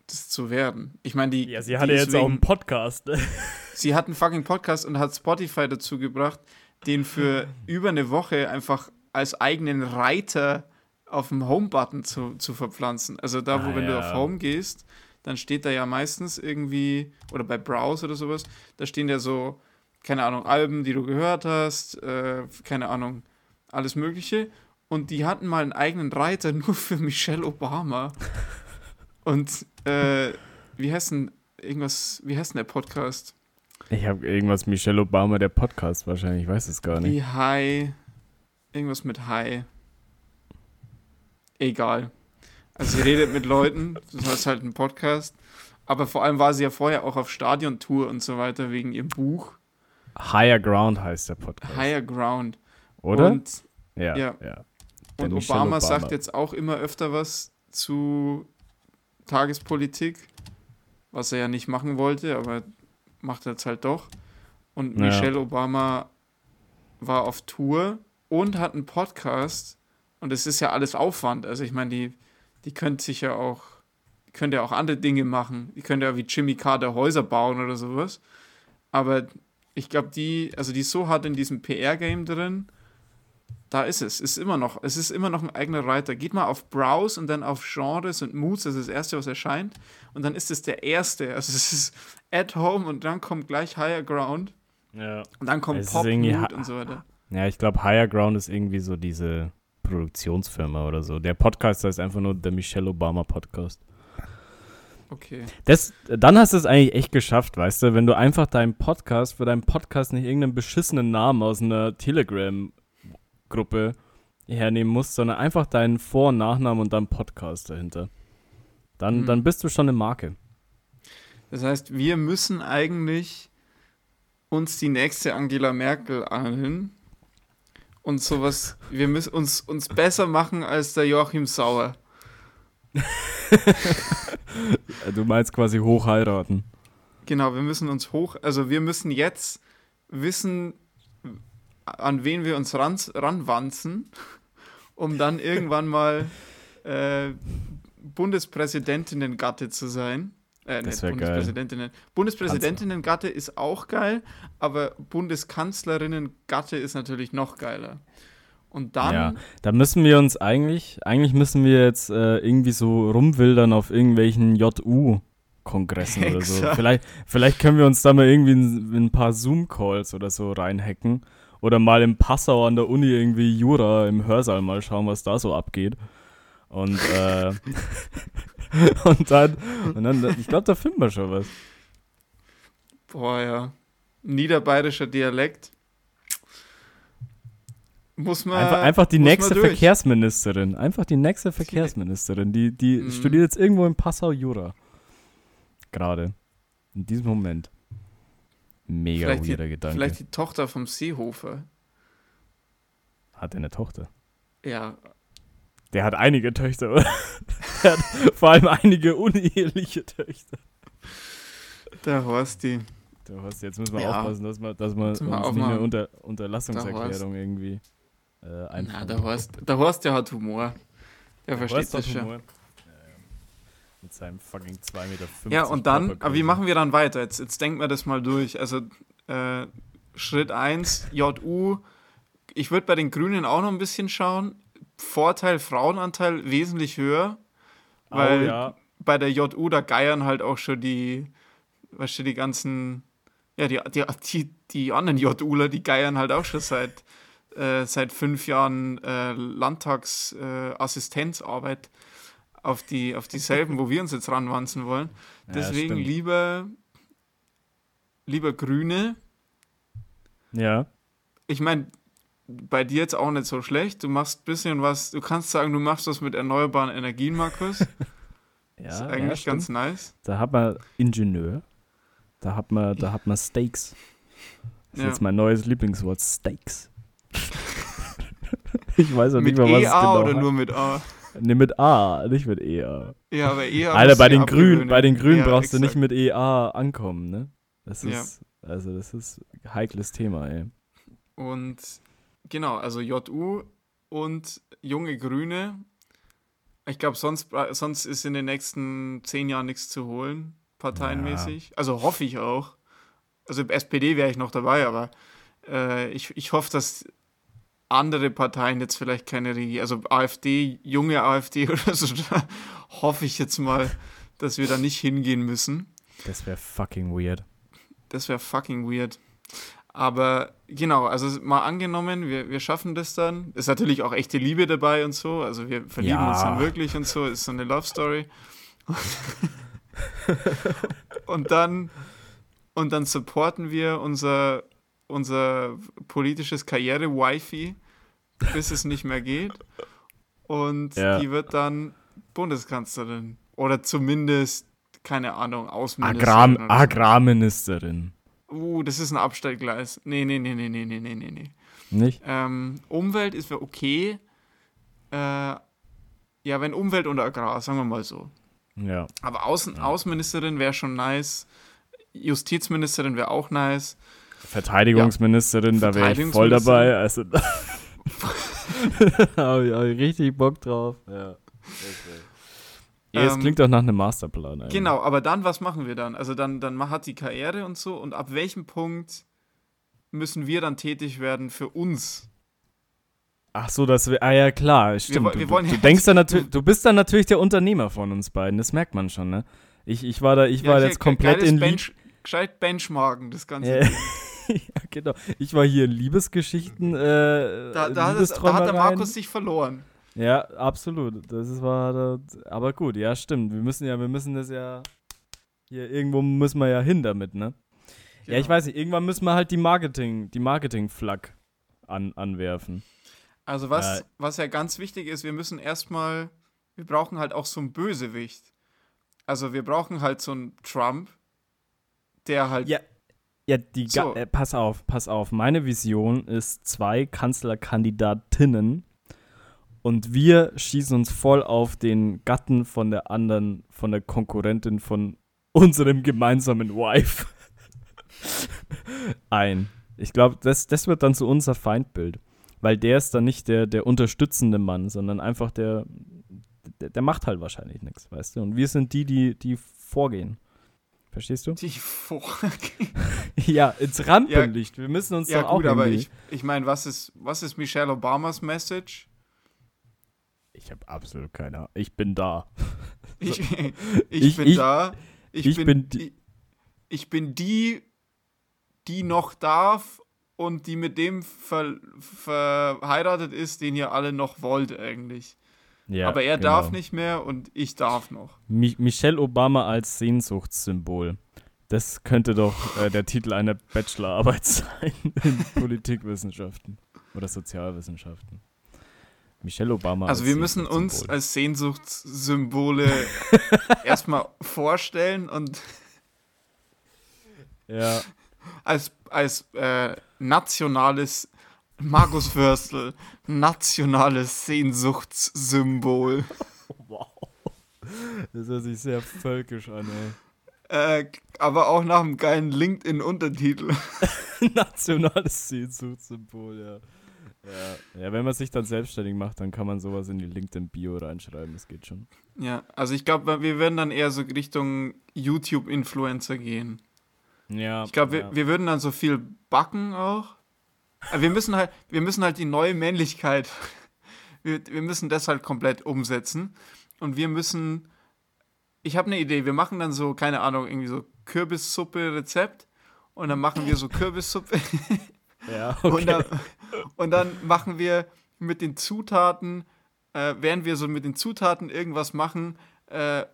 das zu werden. Ich meine, die. Ja, sie hatte jetzt auch einen Podcast. Ne? *laughs* sie hat einen fucking Podcast und hat Spotify dazu gebracht, den für über eine Woche einfach als eigenen Reiter auf dem Home-Button zu, zu verpflanzen. Also da, wo, ah, wenn ja. du auf Home gehst, dann steht da ja meistens irgendwie, oder bei Browse oder sowas, da stehen ja so, keine Ahnung, Alben, die du gehört hast, äh, keine Ahnung, alles Mögliche. Und die hatten mal einen eigenen Reiter *laughs* nur für Michelle Obama. Und äh, wie heißt denn irgendwas, wie heißt denn der Podcast? Ich habe irgendwas Michelle Obama, der Podcast wahrscheinlich, ich weiß es gar nicht. Wie Hi, irgendwas mit Hi. Egal. Also sie redet mit Leuten, das ist halt ein Podcast. Aber vor allem war sie ja vorher auch auf Stadiontour und so weiter wegen ihrem Buch. Higher Ground heißt der Podcast. Higher Ground. Oder? Und, ja, ja. ja. Und Obama, Obama sagt jetzt auch immer öfter was zu Tagespolitik, was er ja nicht machen wollte, aber macht er jetzt halt doch. Und ja. Michelle Obama war auf Tour und hat einen Podcast. Und es ist ja alles Aufwand. Also ich meine, die die könnte sich ja auch, könnte ja auch andere Dinge machen. Die könnte ja wie Jimmy Carter Häuser bauen oder sowas. Aber ich glaube, die, also die ist so hart in diesem PR-Game drin, da ist es. Ist immer noch, es ist immer noch ein eigener Writer. Geht mal auf Browse und dann auf Genres und Moods, das ist das erste, was erscheint. Und dann ist es der erste. Also es ist At Home und dann kommt gleich Higher Ground. Ja. Und dann kommt Pop Mood und so weiter. Ja, ich glaube, Higher Ground ist irgendwie so diese Produktionsfirma oder so. Der Podcast heißt einfach nur der Michelle Obama Podcast. Okay. Das, dann hast du es eigentlich echt geschafft, weißt du, wenn du einfach deinen Podcast für deinen Podcast nicht irgendeinen beschissenen Namen aus einer Telegram-Gruppe hernehmen musst, sondern einfach deinen Vor- und Nachnamen und dann Podcast dahinter. Dann, mhm. dann bist du schon eine Marke. Das heißt, wir müssen eigentlich uns die nächste Angela Merkel anhören und sowas, wir müssen uns, uns besser machen als der Joachim Sauer. *laughs* du meinst quasi hoch heiraten. Genau, wir müssen uns hoch, also wir müssen jetzt wissen, an wen wir uns ran, ranwanzen, um dann irgendwann mal äh, Bundespräsidentinnen-Gatte zu sein. Äh, Das nicht wär geil. Bundespräsidentinnen. Bundespräsidentinnen-Gatte ist auch geil, aber Bundeskanzlerinnen-Gatte ist natürlich noch geiler. Und dann, Ja, da müssen wir uns eigentlich, eigentlich müssen wir jetzt äh, irgendwie so rumwildern auf irgendwelchen JU-Kongressen oder so. *laughs* Vielleicht, vielleicht können wir uns da mal irgendwie in, in ein paar Zoom-Calls oder so reinhacken. Oder mal im Passau an der Uni irgendwie Jura im Hörsaal mal schauen, was da so abgeht. Und, äh, *laughs* und dann, und dann, ich glaube, da finden wir schon was. boah, ja, niederbayerischer Dialekt. Muss man. Einfach, einfach die nächste. Verkehrsministerin. Einfach die nächste Verkehrsministerin. Die, die Mhm. studiert jetzt irgendwo in Passau Jura. Gerade. In diesem Moment. Mega Vielleicht die- weirder Gedanke. Vielleicht die Tochter vom Seehofer. Hat er eine Tochter? Ja, Der hat einige Töchter, oder? *laughs* Der hat vor allem einige uneheliche Töchter. der Horsti. Du hast, jetzt müssen wir Ja. aufpassen, dass wir, dass wir uns nicht mehr unter Unterlassungserklärung irgendwie äh, Na, der Horst, der Horst, der hat Humor. Der versteht Horst das schon. Humor. Mit seinem fucking 2,50 Meter. Ja, und dann, aber wie machen wir dann weiter? Jetzt, jetzt denken wir das mal durch. Also, äh, Schritt 1, JU. Ich würde bei den Grünen auch noch ein bisschen schauen. Vorteil Frauenanteil wesentlich höher, weil oh, ja. bei der JU, da geiern halt auch schon die, weißt du, die ganzen, ja, die, die, die, die anderen JUler, die geiern halt auch schon seit, äh, seit fünf Jahren äh, Landtagsassistenzarbeit äh, auf, die, auf dieselben, wo wir uns jetzt ranwanzen wollen. *laughs* Ja, Deswegen stimmt. lieber, lieber Grüne. Ja. Ich meine, bei dir jetzt auch nicht so schlecht. Du machst ein bisschen was, du kannst sagen, du machst was mit erneuerbaren Energien, Markus. *laughs* Ja, ist ja, eigentlich stimmt. ganz nice. Da hat man Ingenieur. Da hat man, da hat man Steaks. Das ist Ja. jetzt mein neues Lieblingswort, Steaks. *laughs* ich weiß auch Mit nicht mal, was es EA genau oder heißt. nur mit A? Ne, mit A, nicht mit EA. Ja, aber EA. Alter, bei den abgewöhnen. bei den Grünen Ja, brauchst du nicht exakt. mit EA ankommen, ne? Das Ja. ist, also das ist ein heikles Thema, ey. Und genau, also JU und junge Grüne. Ich glaube, sonst, sonst ist in den nächsten zehn Jahren nichts zu holen, parteienmäßig. Also hoffe ich auch. Also SPD wäre ich noch dabei, aber äh, ich, ich hoffe, dass andere Parteien jetzt vielleicht keine Regierung, also AfD, junge AfD *laughs* oder so, da hoffe ich jetzt mal, dass wir da nicht hingehen müssen. Das wäre fucking weird. Das wäre fucking weird. Aber genau, also mal angenommen, wir, wir schaffen das dann. Ist natürlich auch echte Liebe dabei und so. Also wir verlieben Ja. uns dann wirklich und so. Ist so eine Love Story. *laughs* und dann und dann supporten wir unser, unser politisches Karriere-Wifi, bis es nicht mehr geht. Und ja. die wird dann Bundeskanzlerin. Oder zumindest, keine Ahnung, Außenministerin. Agrar Agrarministerin. Uh, das ist ein Abstellgleis. Nee, nee, nee, nee, nee, nee, nee, nee. Nicht? Ähm, Umwelt ist okay. Äh, ja, wenn Umwelt und Agrar, sagen wir mal so. Ja. Aber Außen ja. Außenministerin wäre schon nice. Justizministerin wäre auch nice. Verteidigungsministerin, da wäre ich voll dabei. Also, da *laughs* habe ich, hab ich richtig Bock drauf. Ja. Ja, es Ähm, klingt doch nach einem Masterplan. eigentlich. Genau, aber dann, was machen wir dann? Also dann, dann hat die Karriere und so. Und ab welchem Punkt müssen wir dann tätig werden für uns? Ach so, das wäre. Ah ja, klar, stimmt. du, wir wollen du ja- denkst dann *laughs* natürlich, du bist dann natürlich der Unternehmer von uns beiden. Das merkt man schon, ne? Ich, ich war da, ich war hier, jetzt komplett in Bench, gescheit Benchmarken, das Ganze. *laughs* *laughs* Ja, genau. Ich war hier in Liebesgeschichten. Äh, Da, da, hat da hat der. Markus sich verloren. Ja, absolut. Das ist, war, aber gut, ja, stimmt. Wir müssen ja, wir müssen das ja hier irgendwo müssen wir ja hin damit, ne? Ja, ich Genau. weiß nicht. Irgendwann müssen wir halt die Marketing, die Marketing-Flak an, anwerfen. Also was, Äh, was ja ganz wichtig ist, wir müssen erstmal, wir brauchen halt auch so einen Bösewicht. Also wir brauchen halt so einen Trump, der halt, Ja, ja, die So. äh, pass auf, pass auf. Meine Vision ist zwei Kanzlerkandidatinnen und wir schießen uns voll auf den Gatten von der anderen, von der Konkurrentin von unserem gemeinsamen Wife *laughs* ein. Ich glaube, das, das wird dann so unser Feindbild. Weil der ist dann nicht der, der unterstützende Mann, sondern einfach der, der, der macht halt wahrscheinlich nichts, weißt du? Und wir sind die, die, die vorgehen. Verstehst du? Die *laughs* ja, ins Rampenlicht. Wir müssen uns Ja, doch auch gut, aber irgendwie- ich, ich meine, was ist, was ist Michelle Obamas Message? Ich habe absolut keine Ahnung. Ich bin da. *laughs* Ich, ich, Ich- bin ich- da. Ich, bin, bin die- die. Ich bin die, die noch darf und die mit dem ver, verheiratet ist, den ihr alle noch wollt eigentlich. Ja, Aber er genau. darf nicht mehr und ich darf noch. Mi Michelle Obama als Sehnsuchtssymbol. Das könnte doch äh, *laughs* der Titel einer Bachelorarbeit sein *laughs* in Politikwissenschaften oder Sozialwissenschaften. Michelle Obama Also als wir müssen uns als Sehnsuchtssymbole *laughs* erstmal vorstellen und ja, als, als äh, nationales Markus Förstel, nationales Sehnsuchtssymbol. wow. Das hört sich sehr völkisch an, ey. Äh, aber auch nach einem geilen LinkedIn-Untertitel. *laughs* Nationales Sehnsuchtssymbol, ja. ja. Ja, wenn man sich dann selbstständig macht, dann kann man sowas in die LinkedIn-Bio reinschreiben, das geht schon. Ja, also ich glaube, wir werden dann eher so Richtung YouTube-Influencer gehen. Ja. Ich glaube, wir, ja. wir würden dann so viel backen auch. Wir müssen halt, wir müssen halt die neue Männlichkeit, *laughs* wir, wir müssen das halt komplett umsetzen. Und wir müssen, ich habe eine Idee, wir machen dann so, keine Ahnung, irgendwie so Kürbissuppe-Rezept. Und dann machen wir so Kürbissuppe. *laughs* ja, okay. Und, dann, und dann machen wir mit den Zutaten, äh, während wir so mit den Zutaten irgendwas machen, äh,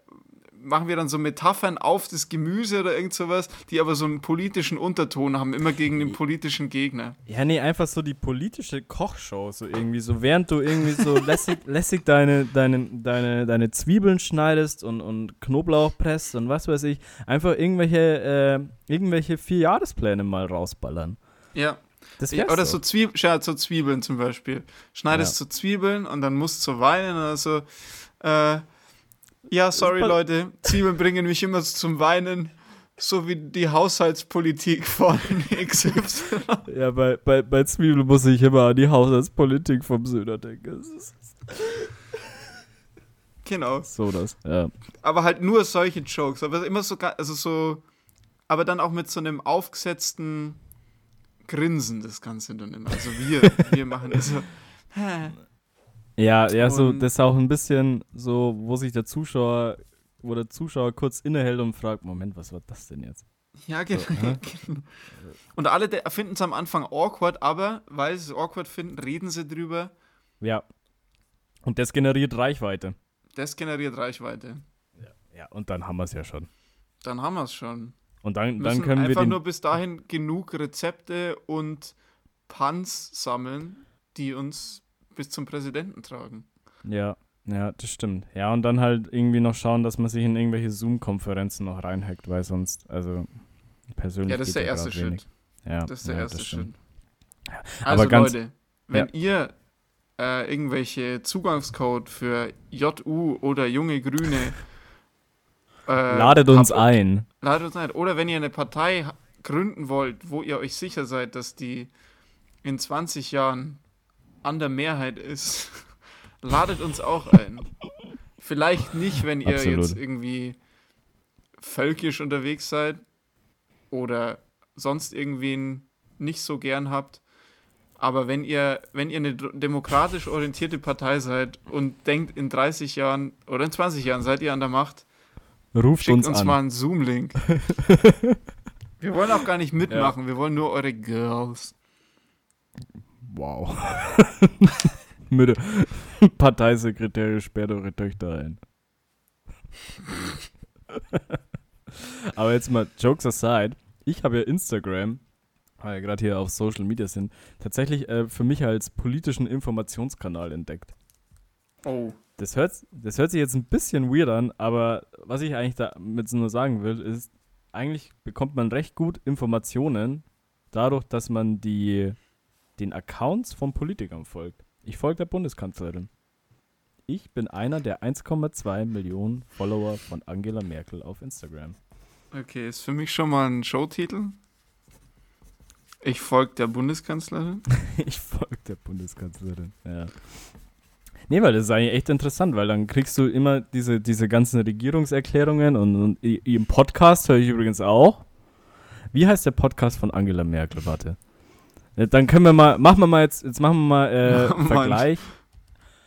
machen wir dann so Metaphern auf das Gemüse oder irgend sowas, die aber so einen politischen Unterton haben, immer gegen den politischen Gegner. Ja, nee, einfach so die politische Kochshow, so irgendwie so, während du irgendwie so *laughs* lässig, lässig deine, deine, deine, deine Zwiebeln schneidest und, und Knoblauch presst und was weiß ich, einfach irgendwelche, äh, irgendwelche Vierjahrespläne mal rausballern. Ja. Das ja oder so, Zwieb ja, so Zwiebeln zum Beispiel. Schneidest Ja. so Zwiebeln und dann musst du weinen oder so. Äh, ja, sorry Leute, Zwiebeln bringen mich immer zum Weinen, so wie die Haushaltspolitik von *laughs* XY. Ja, bei, bei, bei Zwiebeln muss ich immer an die Haushaltspolitik vom Söder denken. Genau. so das, ja. Aber halt nur solche Jokes, aber immer so, also so, aber dann auch mit so einem aufgesetzten Grinsen das Ganze dann immer. Also wir, wir machen das so. *laughs* Ja, ja, so, das ist auch ein bisschen so, wo sich der Zuschauer, wo der Zuschauer kurz innehält und fragt, Moment, was war das denn jetzt? Ja, genau. hä? *laughs* genau. Und alle finden es am Anfang awkward, aber weil sie es awkward finden, reden sie drüber. Ja. Und das generiert Reichweite. Das generiert Reichweite. Ja, und dann haben wir es ja schon. Dann haben wir es schon. Und dann, dann können wir einfach nur bis dahin genug Rezepte und Puns sammeln, die uns bis zum Präsidenten tragen. Ja, ja, das stimmt. Ja, und dann halt irgendwie noch schauen, dass man sich in irgendwelche Zoom-Konferenzen noch reinhackt, weil sonst, also persönlich. Ja, das ist der erste. Schritt. Ja, Das ist der ja, erste Schritt. stimmt. Also Aber ganz- Leute, wenn ihr äh, irgendwelche Zugangscode für JU oder junge Grüne äh, Ladet uns habt, ein. Ladet uns ein. Oder wenn ihr eine Partei gründen wollt, wo ihr euch sicher seid, dass die in 20 Jahren an der Mehrheit ist, *laughs* ladet uns auch ein. Vielleicht nicht, wenn ihr Absolut. jetzt irgendwie völkisch unterwegs seid oder sonst irgendwen nicht so gern habt. Aber wenn ihr, wenn ihr eine demokratisch orientierte Partei seid und denkt, in 30 Jahren oder in 20 Jahren seid ihr an der Macht, Ruft Schickt uns, uns, an. mal einen Zoom-Link. *laughs* wir wollen auch gar nicht mitmachen, wir wollen nur eure Girls. Wow. *laughs* Müde. Parteisekretäre sperrt eure Töchter ein. *laughs* Aber jetzt mal Jokes aside. Ich habe ja Instagram, weil wir gerade hier auf Social Media sind, tatsächlich äh, für mich als politischen Informationskanal entdeckt. Oh. Das hört, das hört sich jetzt ein bisschen weird an, aber was ich eigentlich damit nur sagen will, ist, eigentlich bekommt man recht gut Informationen dadurch, dass man die, den Accounts von Politikern folgt. Ich folge der Bundeskanzlerin. Ich bin einer der 1,2 Millionen Follower von Angela Merkel auf Instagram. Okay, ist für mich schon mal ein Showtitel. Ich folge der Bundeskanzlerin. *laughs* Ich folge der Bundeskanzlerin, ja. Nee, weil das ist eigentlich echt interessant, weil dann kriegst du immer diese, diese ganzen Regierungserklärungen und, und im Podcast höre ich übrigens auch. Wie heißt der Podcast von Angela Merkel? Warte. Äh, dann können wir mal, machen wir mal jetzt, jetzt machen wir mal äh, *laughs* Vergleich.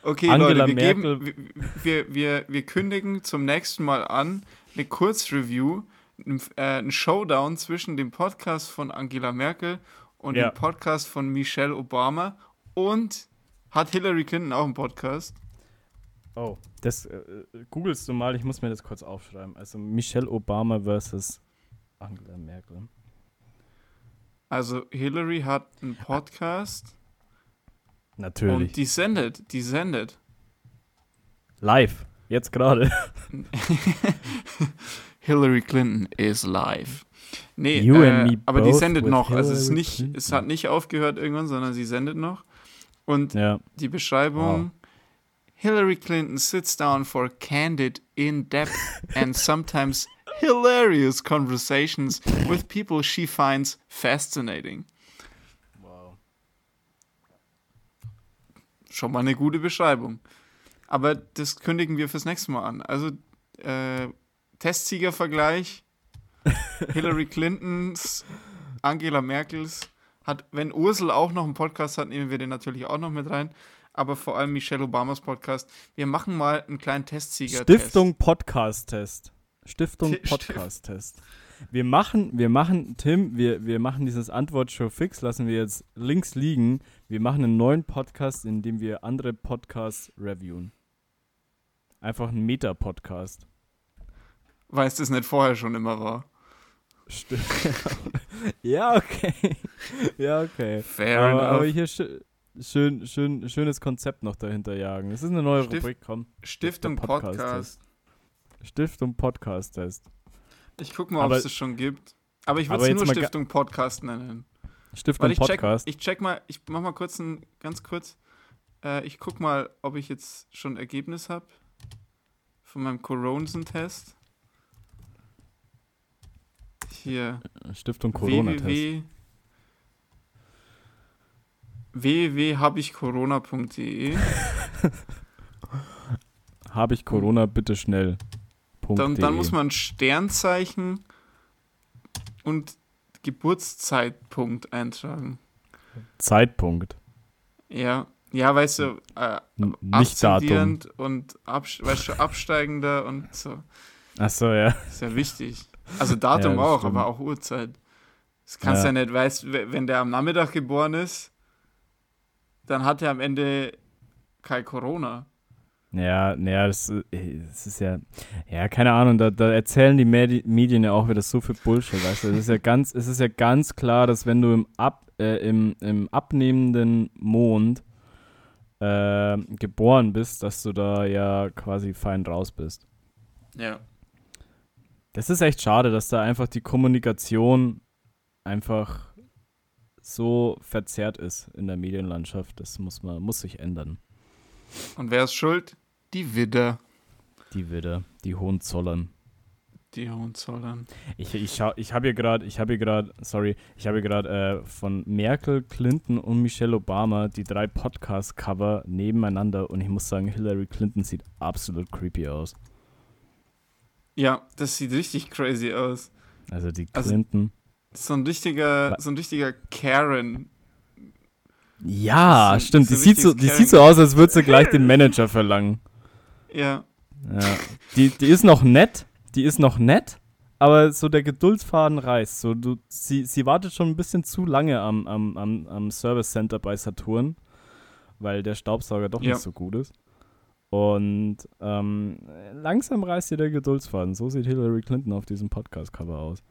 Okay, Angela Leute, wir, Merkel. Geben, wir, wir, wir kündigen zum nächsten Mal an eine Kurzreview, ein, äh, ein Showdown zwischen dem Podcast von Angela Merkel und ja. dem Podcast von Michelle Obama und hat Hillary Clinton auch einen Podcast? Oh, das äh, googelst du mal, ich muss mir das kurz aufschreiben. Also Michelle Obama versus Angela Merkel. Also Hillary hat einen Podcast. Natürlich. Und die sendet, die sendet. Live, jetzt gerade. *laughs* Hillary Clinton is live. Nee, äh, aber die sendet noch. Also es ist nicht, es hat nicht aufgehört irgendwann, sondern sie sendet noch. Und ja. die Beschreibung: wow. Hillary Clinton sits down for candid, in-depth and *laughs* sometimes hilarious conversations with people she finds fascinating. Wow. Schon mal eine gute Beschreibung. Aber das kündigen wir fürs nächste Mal an. Also äh, Testsiegervergleich. *laughs* Hillary Clintons, Angela Merkels hat, wenn Ursel auch noch einen Podcast hat, nehmen wir den natürlich auch noch mit rein. Aber vor allem Michelle Obamas Podcast. Wir machen mal einen kleinen Testsieger. Stiftung Podcast-Test. Stiftung Podcast-Test. Wir machen, wir machen, Tim, wir, wir machen dieses Antwortshow fix, lassen wir jetzt links liegen. Wir machen einen neuen Podcast, in dem wir andere Podcasts reviewen. Einfach ein Meta-Podcast. Weil es das nicht vorher schon immer war. Stimmt. *laughs* ja, okay. Ja, okay. Fair aber, enough. Aber hier schön, schön, schön, schönes Konzept noch dahinter jagen. Das ist eine neue Stift, Rubrik, komm. Stiftung Podcast. Podcast. Stiftung Podcast Test. Ich guck mal, ob es das schon gibt. Aber ich würde es nur Stiftung Podcast nennen. Stiftung ich Podcast. Check, ich check mal, ich mach mal kurz ein, ganz kurz. Äh, ich guck mal, ob ich jetzt schon Ergebnis habe von meinem Coronsen-Test. Hier. Stiftung Corona-Test. www.habeichcorona.de *laughs* Habe ich Corona bitte schnell. Dann, dann muss man Sternzeichen und Geburtszeitpunkt eintragen. Zeitpunkt. Ja, ja, weißt du, äh, nicht Datum und abs weißt du, absteigender und so. Ach so, ja. Ist ja wichtig. Also Datum *laughs* ja, auch, stimmt. aber auch Uhrzeit. Das kannst du ja. ja nicht, weißt wenn der am Nachmittag geboren ist, dann hat er am Ende kein Corona. Ja, naja, das, äh, das, ist ja, ja, keine Ahnung, da, da erzählen die Medi Medien ja auch wieder so viel Bullshit, weißt du. Es ist ja ganz, es ist ja ganz klar, dass wenn du im, Ab, äh, im, im abnehmenden Mond äh, geboren bist, dass du da ja quasi fein raus bist. Ja. Das ist echt schade, dass da einfach die Kommunikation einfach so verzerrt ist in der Medienlandschaft. Das muss man, muss sich ändern. Und wer ist schuld? Die Widder. Die Widder, die Hohenzollern. Die Hohenzollern. Ich, ich, ich habe hier gerade, ich habe hier gerade, sorry, ich habe hier gerade äh, von Merkel, Clinton und Michelle Obama die drei Podcast-Cover nebeneinander und ich muss sagen, Hillary Clinton sieht absolut creepy aus. Ja, das sieht richtig crazy aus. Also die also, Clinton. Also, so ein richtiger, so ein richtiger Karen. Ja, so, stimmt. So die, sieht so, die sieht so aus, als würde sie gleich den Manager verlangen. Ja. ja. Die, die ist noch nett. Die ist noch nett, aber so der Geduldsfaden reißt. So, du, sie, sie wartet schon ein bisschen zu lange am, am, am, am Service Center bei Saturn, weil der Staubsauger doch ja. nicht so gut ist. Und ähm, langsam reißt ihr der Geduldsfaden. So sieht Hillary Clinton auf diesem Podcast-Cover aus.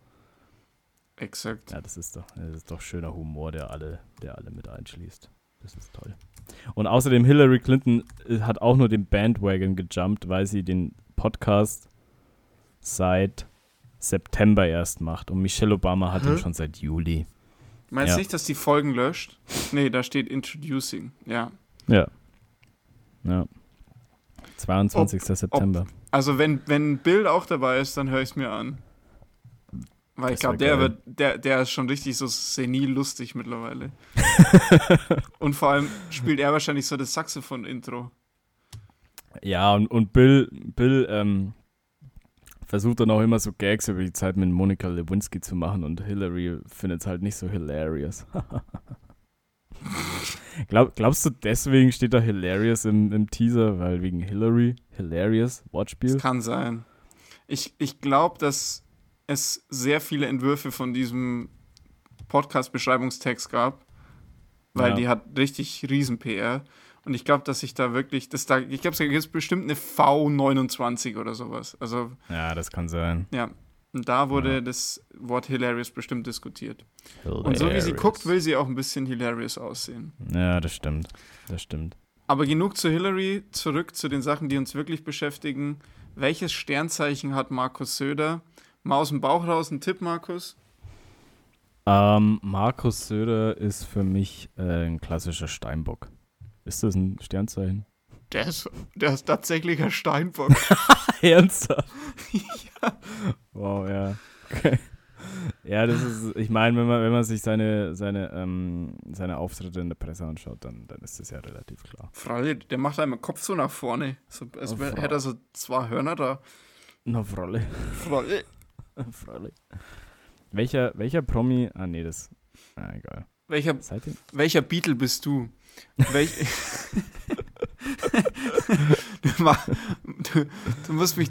Exakt. Ja, das ist doch, das ist doch schöner Humor, der alle, der alle mit einschließt. Das ist toll. Und außerdem, Hillary Clinton äh, hat auch nur den Bandwagon gejumpt, weil sie den Podcast seit September erst macht. Und Michelle Obama hat Hä? ihn schon seit Juli. Meinst du ja. nicht, dass die Folgen löscht? Nee, da steht Introducing, ja. Ja. Ja. 22. Ob, September. Ob, also wenn, wenn Bill auch dabei ist, dann höre ich es mir an. Weil ich glaube, der wird, der, der ist schon richtig so senil lustig mittlerweile. *laughs* Und vor allem spielt er wahrscheinlich so das Saxophon-Intro. Ja, und, und Bill, Bill ähm, versucht dann auch immer so Gags über die Zeit mit Monika Lewinsky zu machen und Hillary findet es halt nicht so hilarious. *laughs* Glaub, glaubst du, deswegen steht da Hilarious im, im Teaser, weil wegen Hillary, Hilarious, Wortspiel? Das kann sein. Ich, ich glaube, dass es sehr viele Entwürfe von diesem Podcast-Beschreibungstext gab, weil Ja. die hat richtig riesen PR. Und ich glaube, dass ich da wirklich, dass da, ich glaube, es gibt bestimmt eine V29 oder sowas. Also, Ja, das kann sein. ja. Und da wurde Ja. das Wort hilarious bestimmt diskutiert. Und so wie sie guckt, will sie auch ein bisschen hilarious aussehen. Ja, das stimmt. Das stimmt. Aber genug zu Hillary, zurück zu den Sachen, die uns wirklich beschäftigen. Welches Sternzeichen hat Markus Söder? Mal aus dem Bauch raus, ein Tipp, Markus. Ähm, Markus Söder ist für mich äh, ein klassischer Steinbock. Ist das ein Sternzeichen? Der ist, der ist tatsächlich ein Steinbock. *laughs* Ernsthaft? ja. Wow, ja. Okay. Ja, das ist, ich meine, wenn man, wenn man sich seine, seine, ähm, seine Auftritte in der Presse anschaut, dann, dann ist das ja relativ klar. Fralle, der macht einmal Kopf so nach vorne. So, als Oh, hätte er so zwei Hörner da. Na, Frolle. Fralle. *laughs* Frolle. Welcher, welcher Promi? Ah, nee, das. Ah, egal. Welcher, welcher Beatle bist du? Welch, *laughs* du, mach, du, musst mich.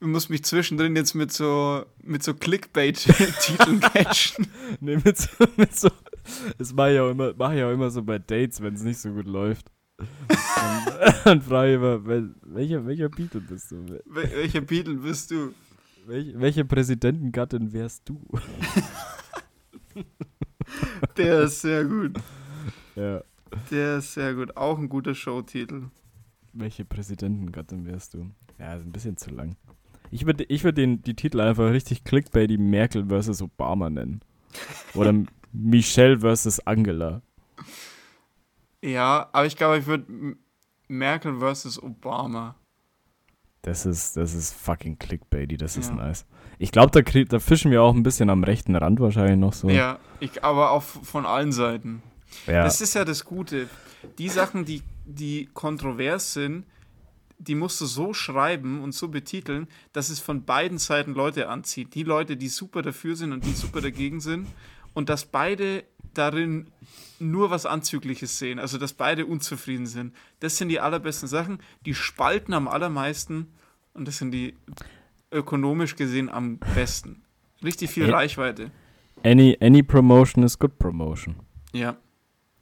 Du musst mich zwischendrin jetzt mit so, mit so Clickbait-Titeln *laughs* catchen. Nee, mit so, mit so. Das mache ich auch immer, mache ich auch immer so bei Dates, wenn es nicht so gut läuft. Dann, dann frage ich immer, wel- welcher, welcher Beatle bist du? Wel welcher Beatle bist du? Welche, welche Präsidentengattin wärst du? *laughs* Der ist sehr gut. Ja. Der ist sehr gut. Auch ein guter Showtitel. Welche Präsidentengattin wärst du? Ja, ist ein bisschen zu lang. Ich würde ich würd den die Titel einfach richtig clickbaity Merkel versus Obama nennen. Oder *laughs* Michelle versus Angela. Ja, aber ich glaube, ich würde Merkel versus Obama. Das ist, das ist fucking clickbaity, das ist Ja. nice. Ich glaube, da, krieg- da fischen wir auch ein bisschen am rechten Rand wahrscheinlich noch so. Ja, ich, aber auch von allen Seiten. Ja. Das ist ja das Gute. Die Sachen, die, die kontrovers sind, die musst du so schreiben und so betiteln, dass es von beiden Seiten Leute anzieht. Die Leute, die super dafür sind und die super dagegen sind. Und dass beide darin nur was Anzügliches sehen. Also, dass beide unzufrieden sind. Das sind die allerbesten Sachen. Die spalten am allermeisten. Und das sind die ökonomisch gesehen am besten. Richtig viel. Reichweite. any, any promotion is good promotion. Ja.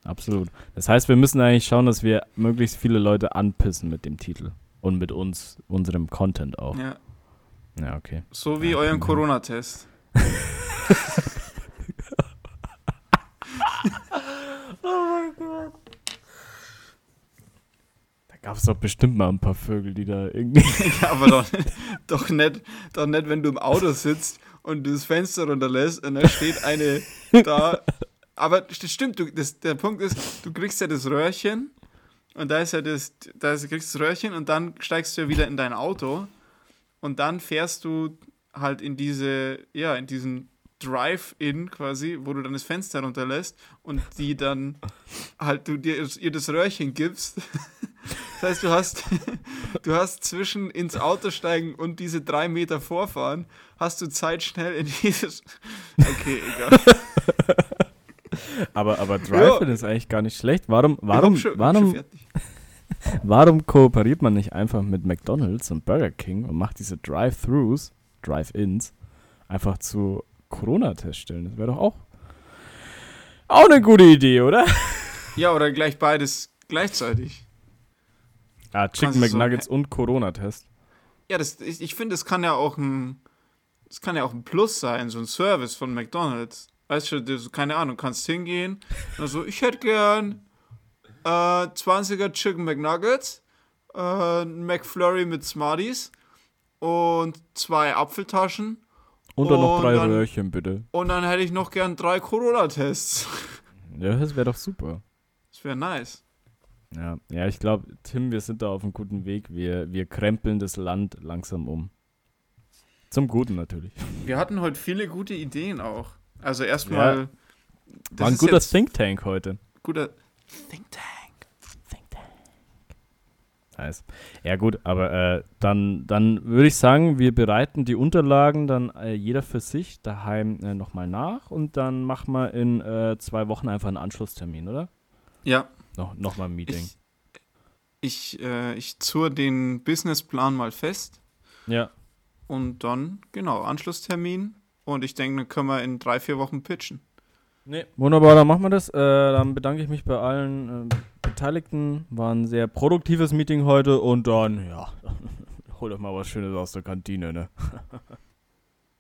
Absolut. Das heißt, wir müssen eigentlich schauen, dass wir möglichst viele Leute anpissen mit dem Titel. Und mit uns, unserem Content auch. ja. Ja, okay. So wie Ja, euren kann *laughs* man. Corona-Test. Da gab es doch bestimmt mal ein paar Vögel, die da irgendwie. *laughs* Ja, aber doch, doch, nicht, doch nicht, wenn du im Auto sitzt und du das Fenster runterlässt und da steht eine da. Aber das stimmt, du, das, der Punkt ist, du kriegst ja das Röhrchen und da ist ja das, da ist, kriegst du das Röhrchen und dann steigst du ja wieder in dein Auto und dann fährst du halt in diese, ja, in diesen Drive-In quasi, wo du dann das Fenster runterlässt und die dann halt du dir ihr das Röhrchen gibst. Das heißt, du hast, *laughs* du hast zwischen ins Auto steigen und diese drei Meter vorfahren, hast du Zeit schnell in dieses. *laughs* Okay, egal. Aber, aber Drive-In ist eigentlich gar nicht schlecht. Warum, warum, schon- warum, *laughs* warum kooperiert man nicht einfach mit McDonalds und Burger King und macht diese Drive-Thrus, Drive-Ins, einfach zu Corona-Teststellen? Das wäre doch auch, auch eine gute Idee, oder? *laughs* Ja, oder gleich beides gleichzeitig. Ah, Chicken Quasi so- McNuggets und Corona-Test. Ja, das, ich, ich finde, das kann ja auch ein. Das kann ja auch ein Plus sein, so ein Service von McDonalds. Weißt du, das, keine Ahnung, kannst hingehen. Also, ich hätte gern äh, 20er Chicken McNuggets, äh, McFlurry mit Smarties und zwei Apfeltaschen. Und dann noch Und drei dann- Röhrchen, bitte. Und dann hätte ich noch gern drei Corona-Tests. *laughs* Ja, das wäre doch super. Das wäre nice. Ja, ja ich glaube, Tim, wir sind da auf einem guten Weg. Wir, wir krempeln das Land langsam um. Zum Guten natürlich. Wir hatten heute viele gute Ideen auch. Also erstmal. das War ein guter Think Tank heute. guter Think Tank. Nice. Ja gut, aber äh, dann, dann würde ich sagen, wir bereiten die Unterlagen dann äh, jeder für sich daheim äh, nochmal nach und dann machen wir in äh, zwei Wochen einfach einen Anschlusstermin, oder? Ja. No, nochmal ein Meeting. Ich, ich, äh, ich zur den Businessplan mal fest. Ja. Und dann, genau, Anschlusstermin. Und ich denke, dann können wir in drei, vier Wochen pitchen. Nee. Wunderbar, dann machen wir das. Äh, dann bedanke ich mich bei allen äh, Beteiligten. War ein sehr produktives Meeting heute und dann, ja, *laughs* hol doch mal was Schönes aus der Kantine, ne? *laughs*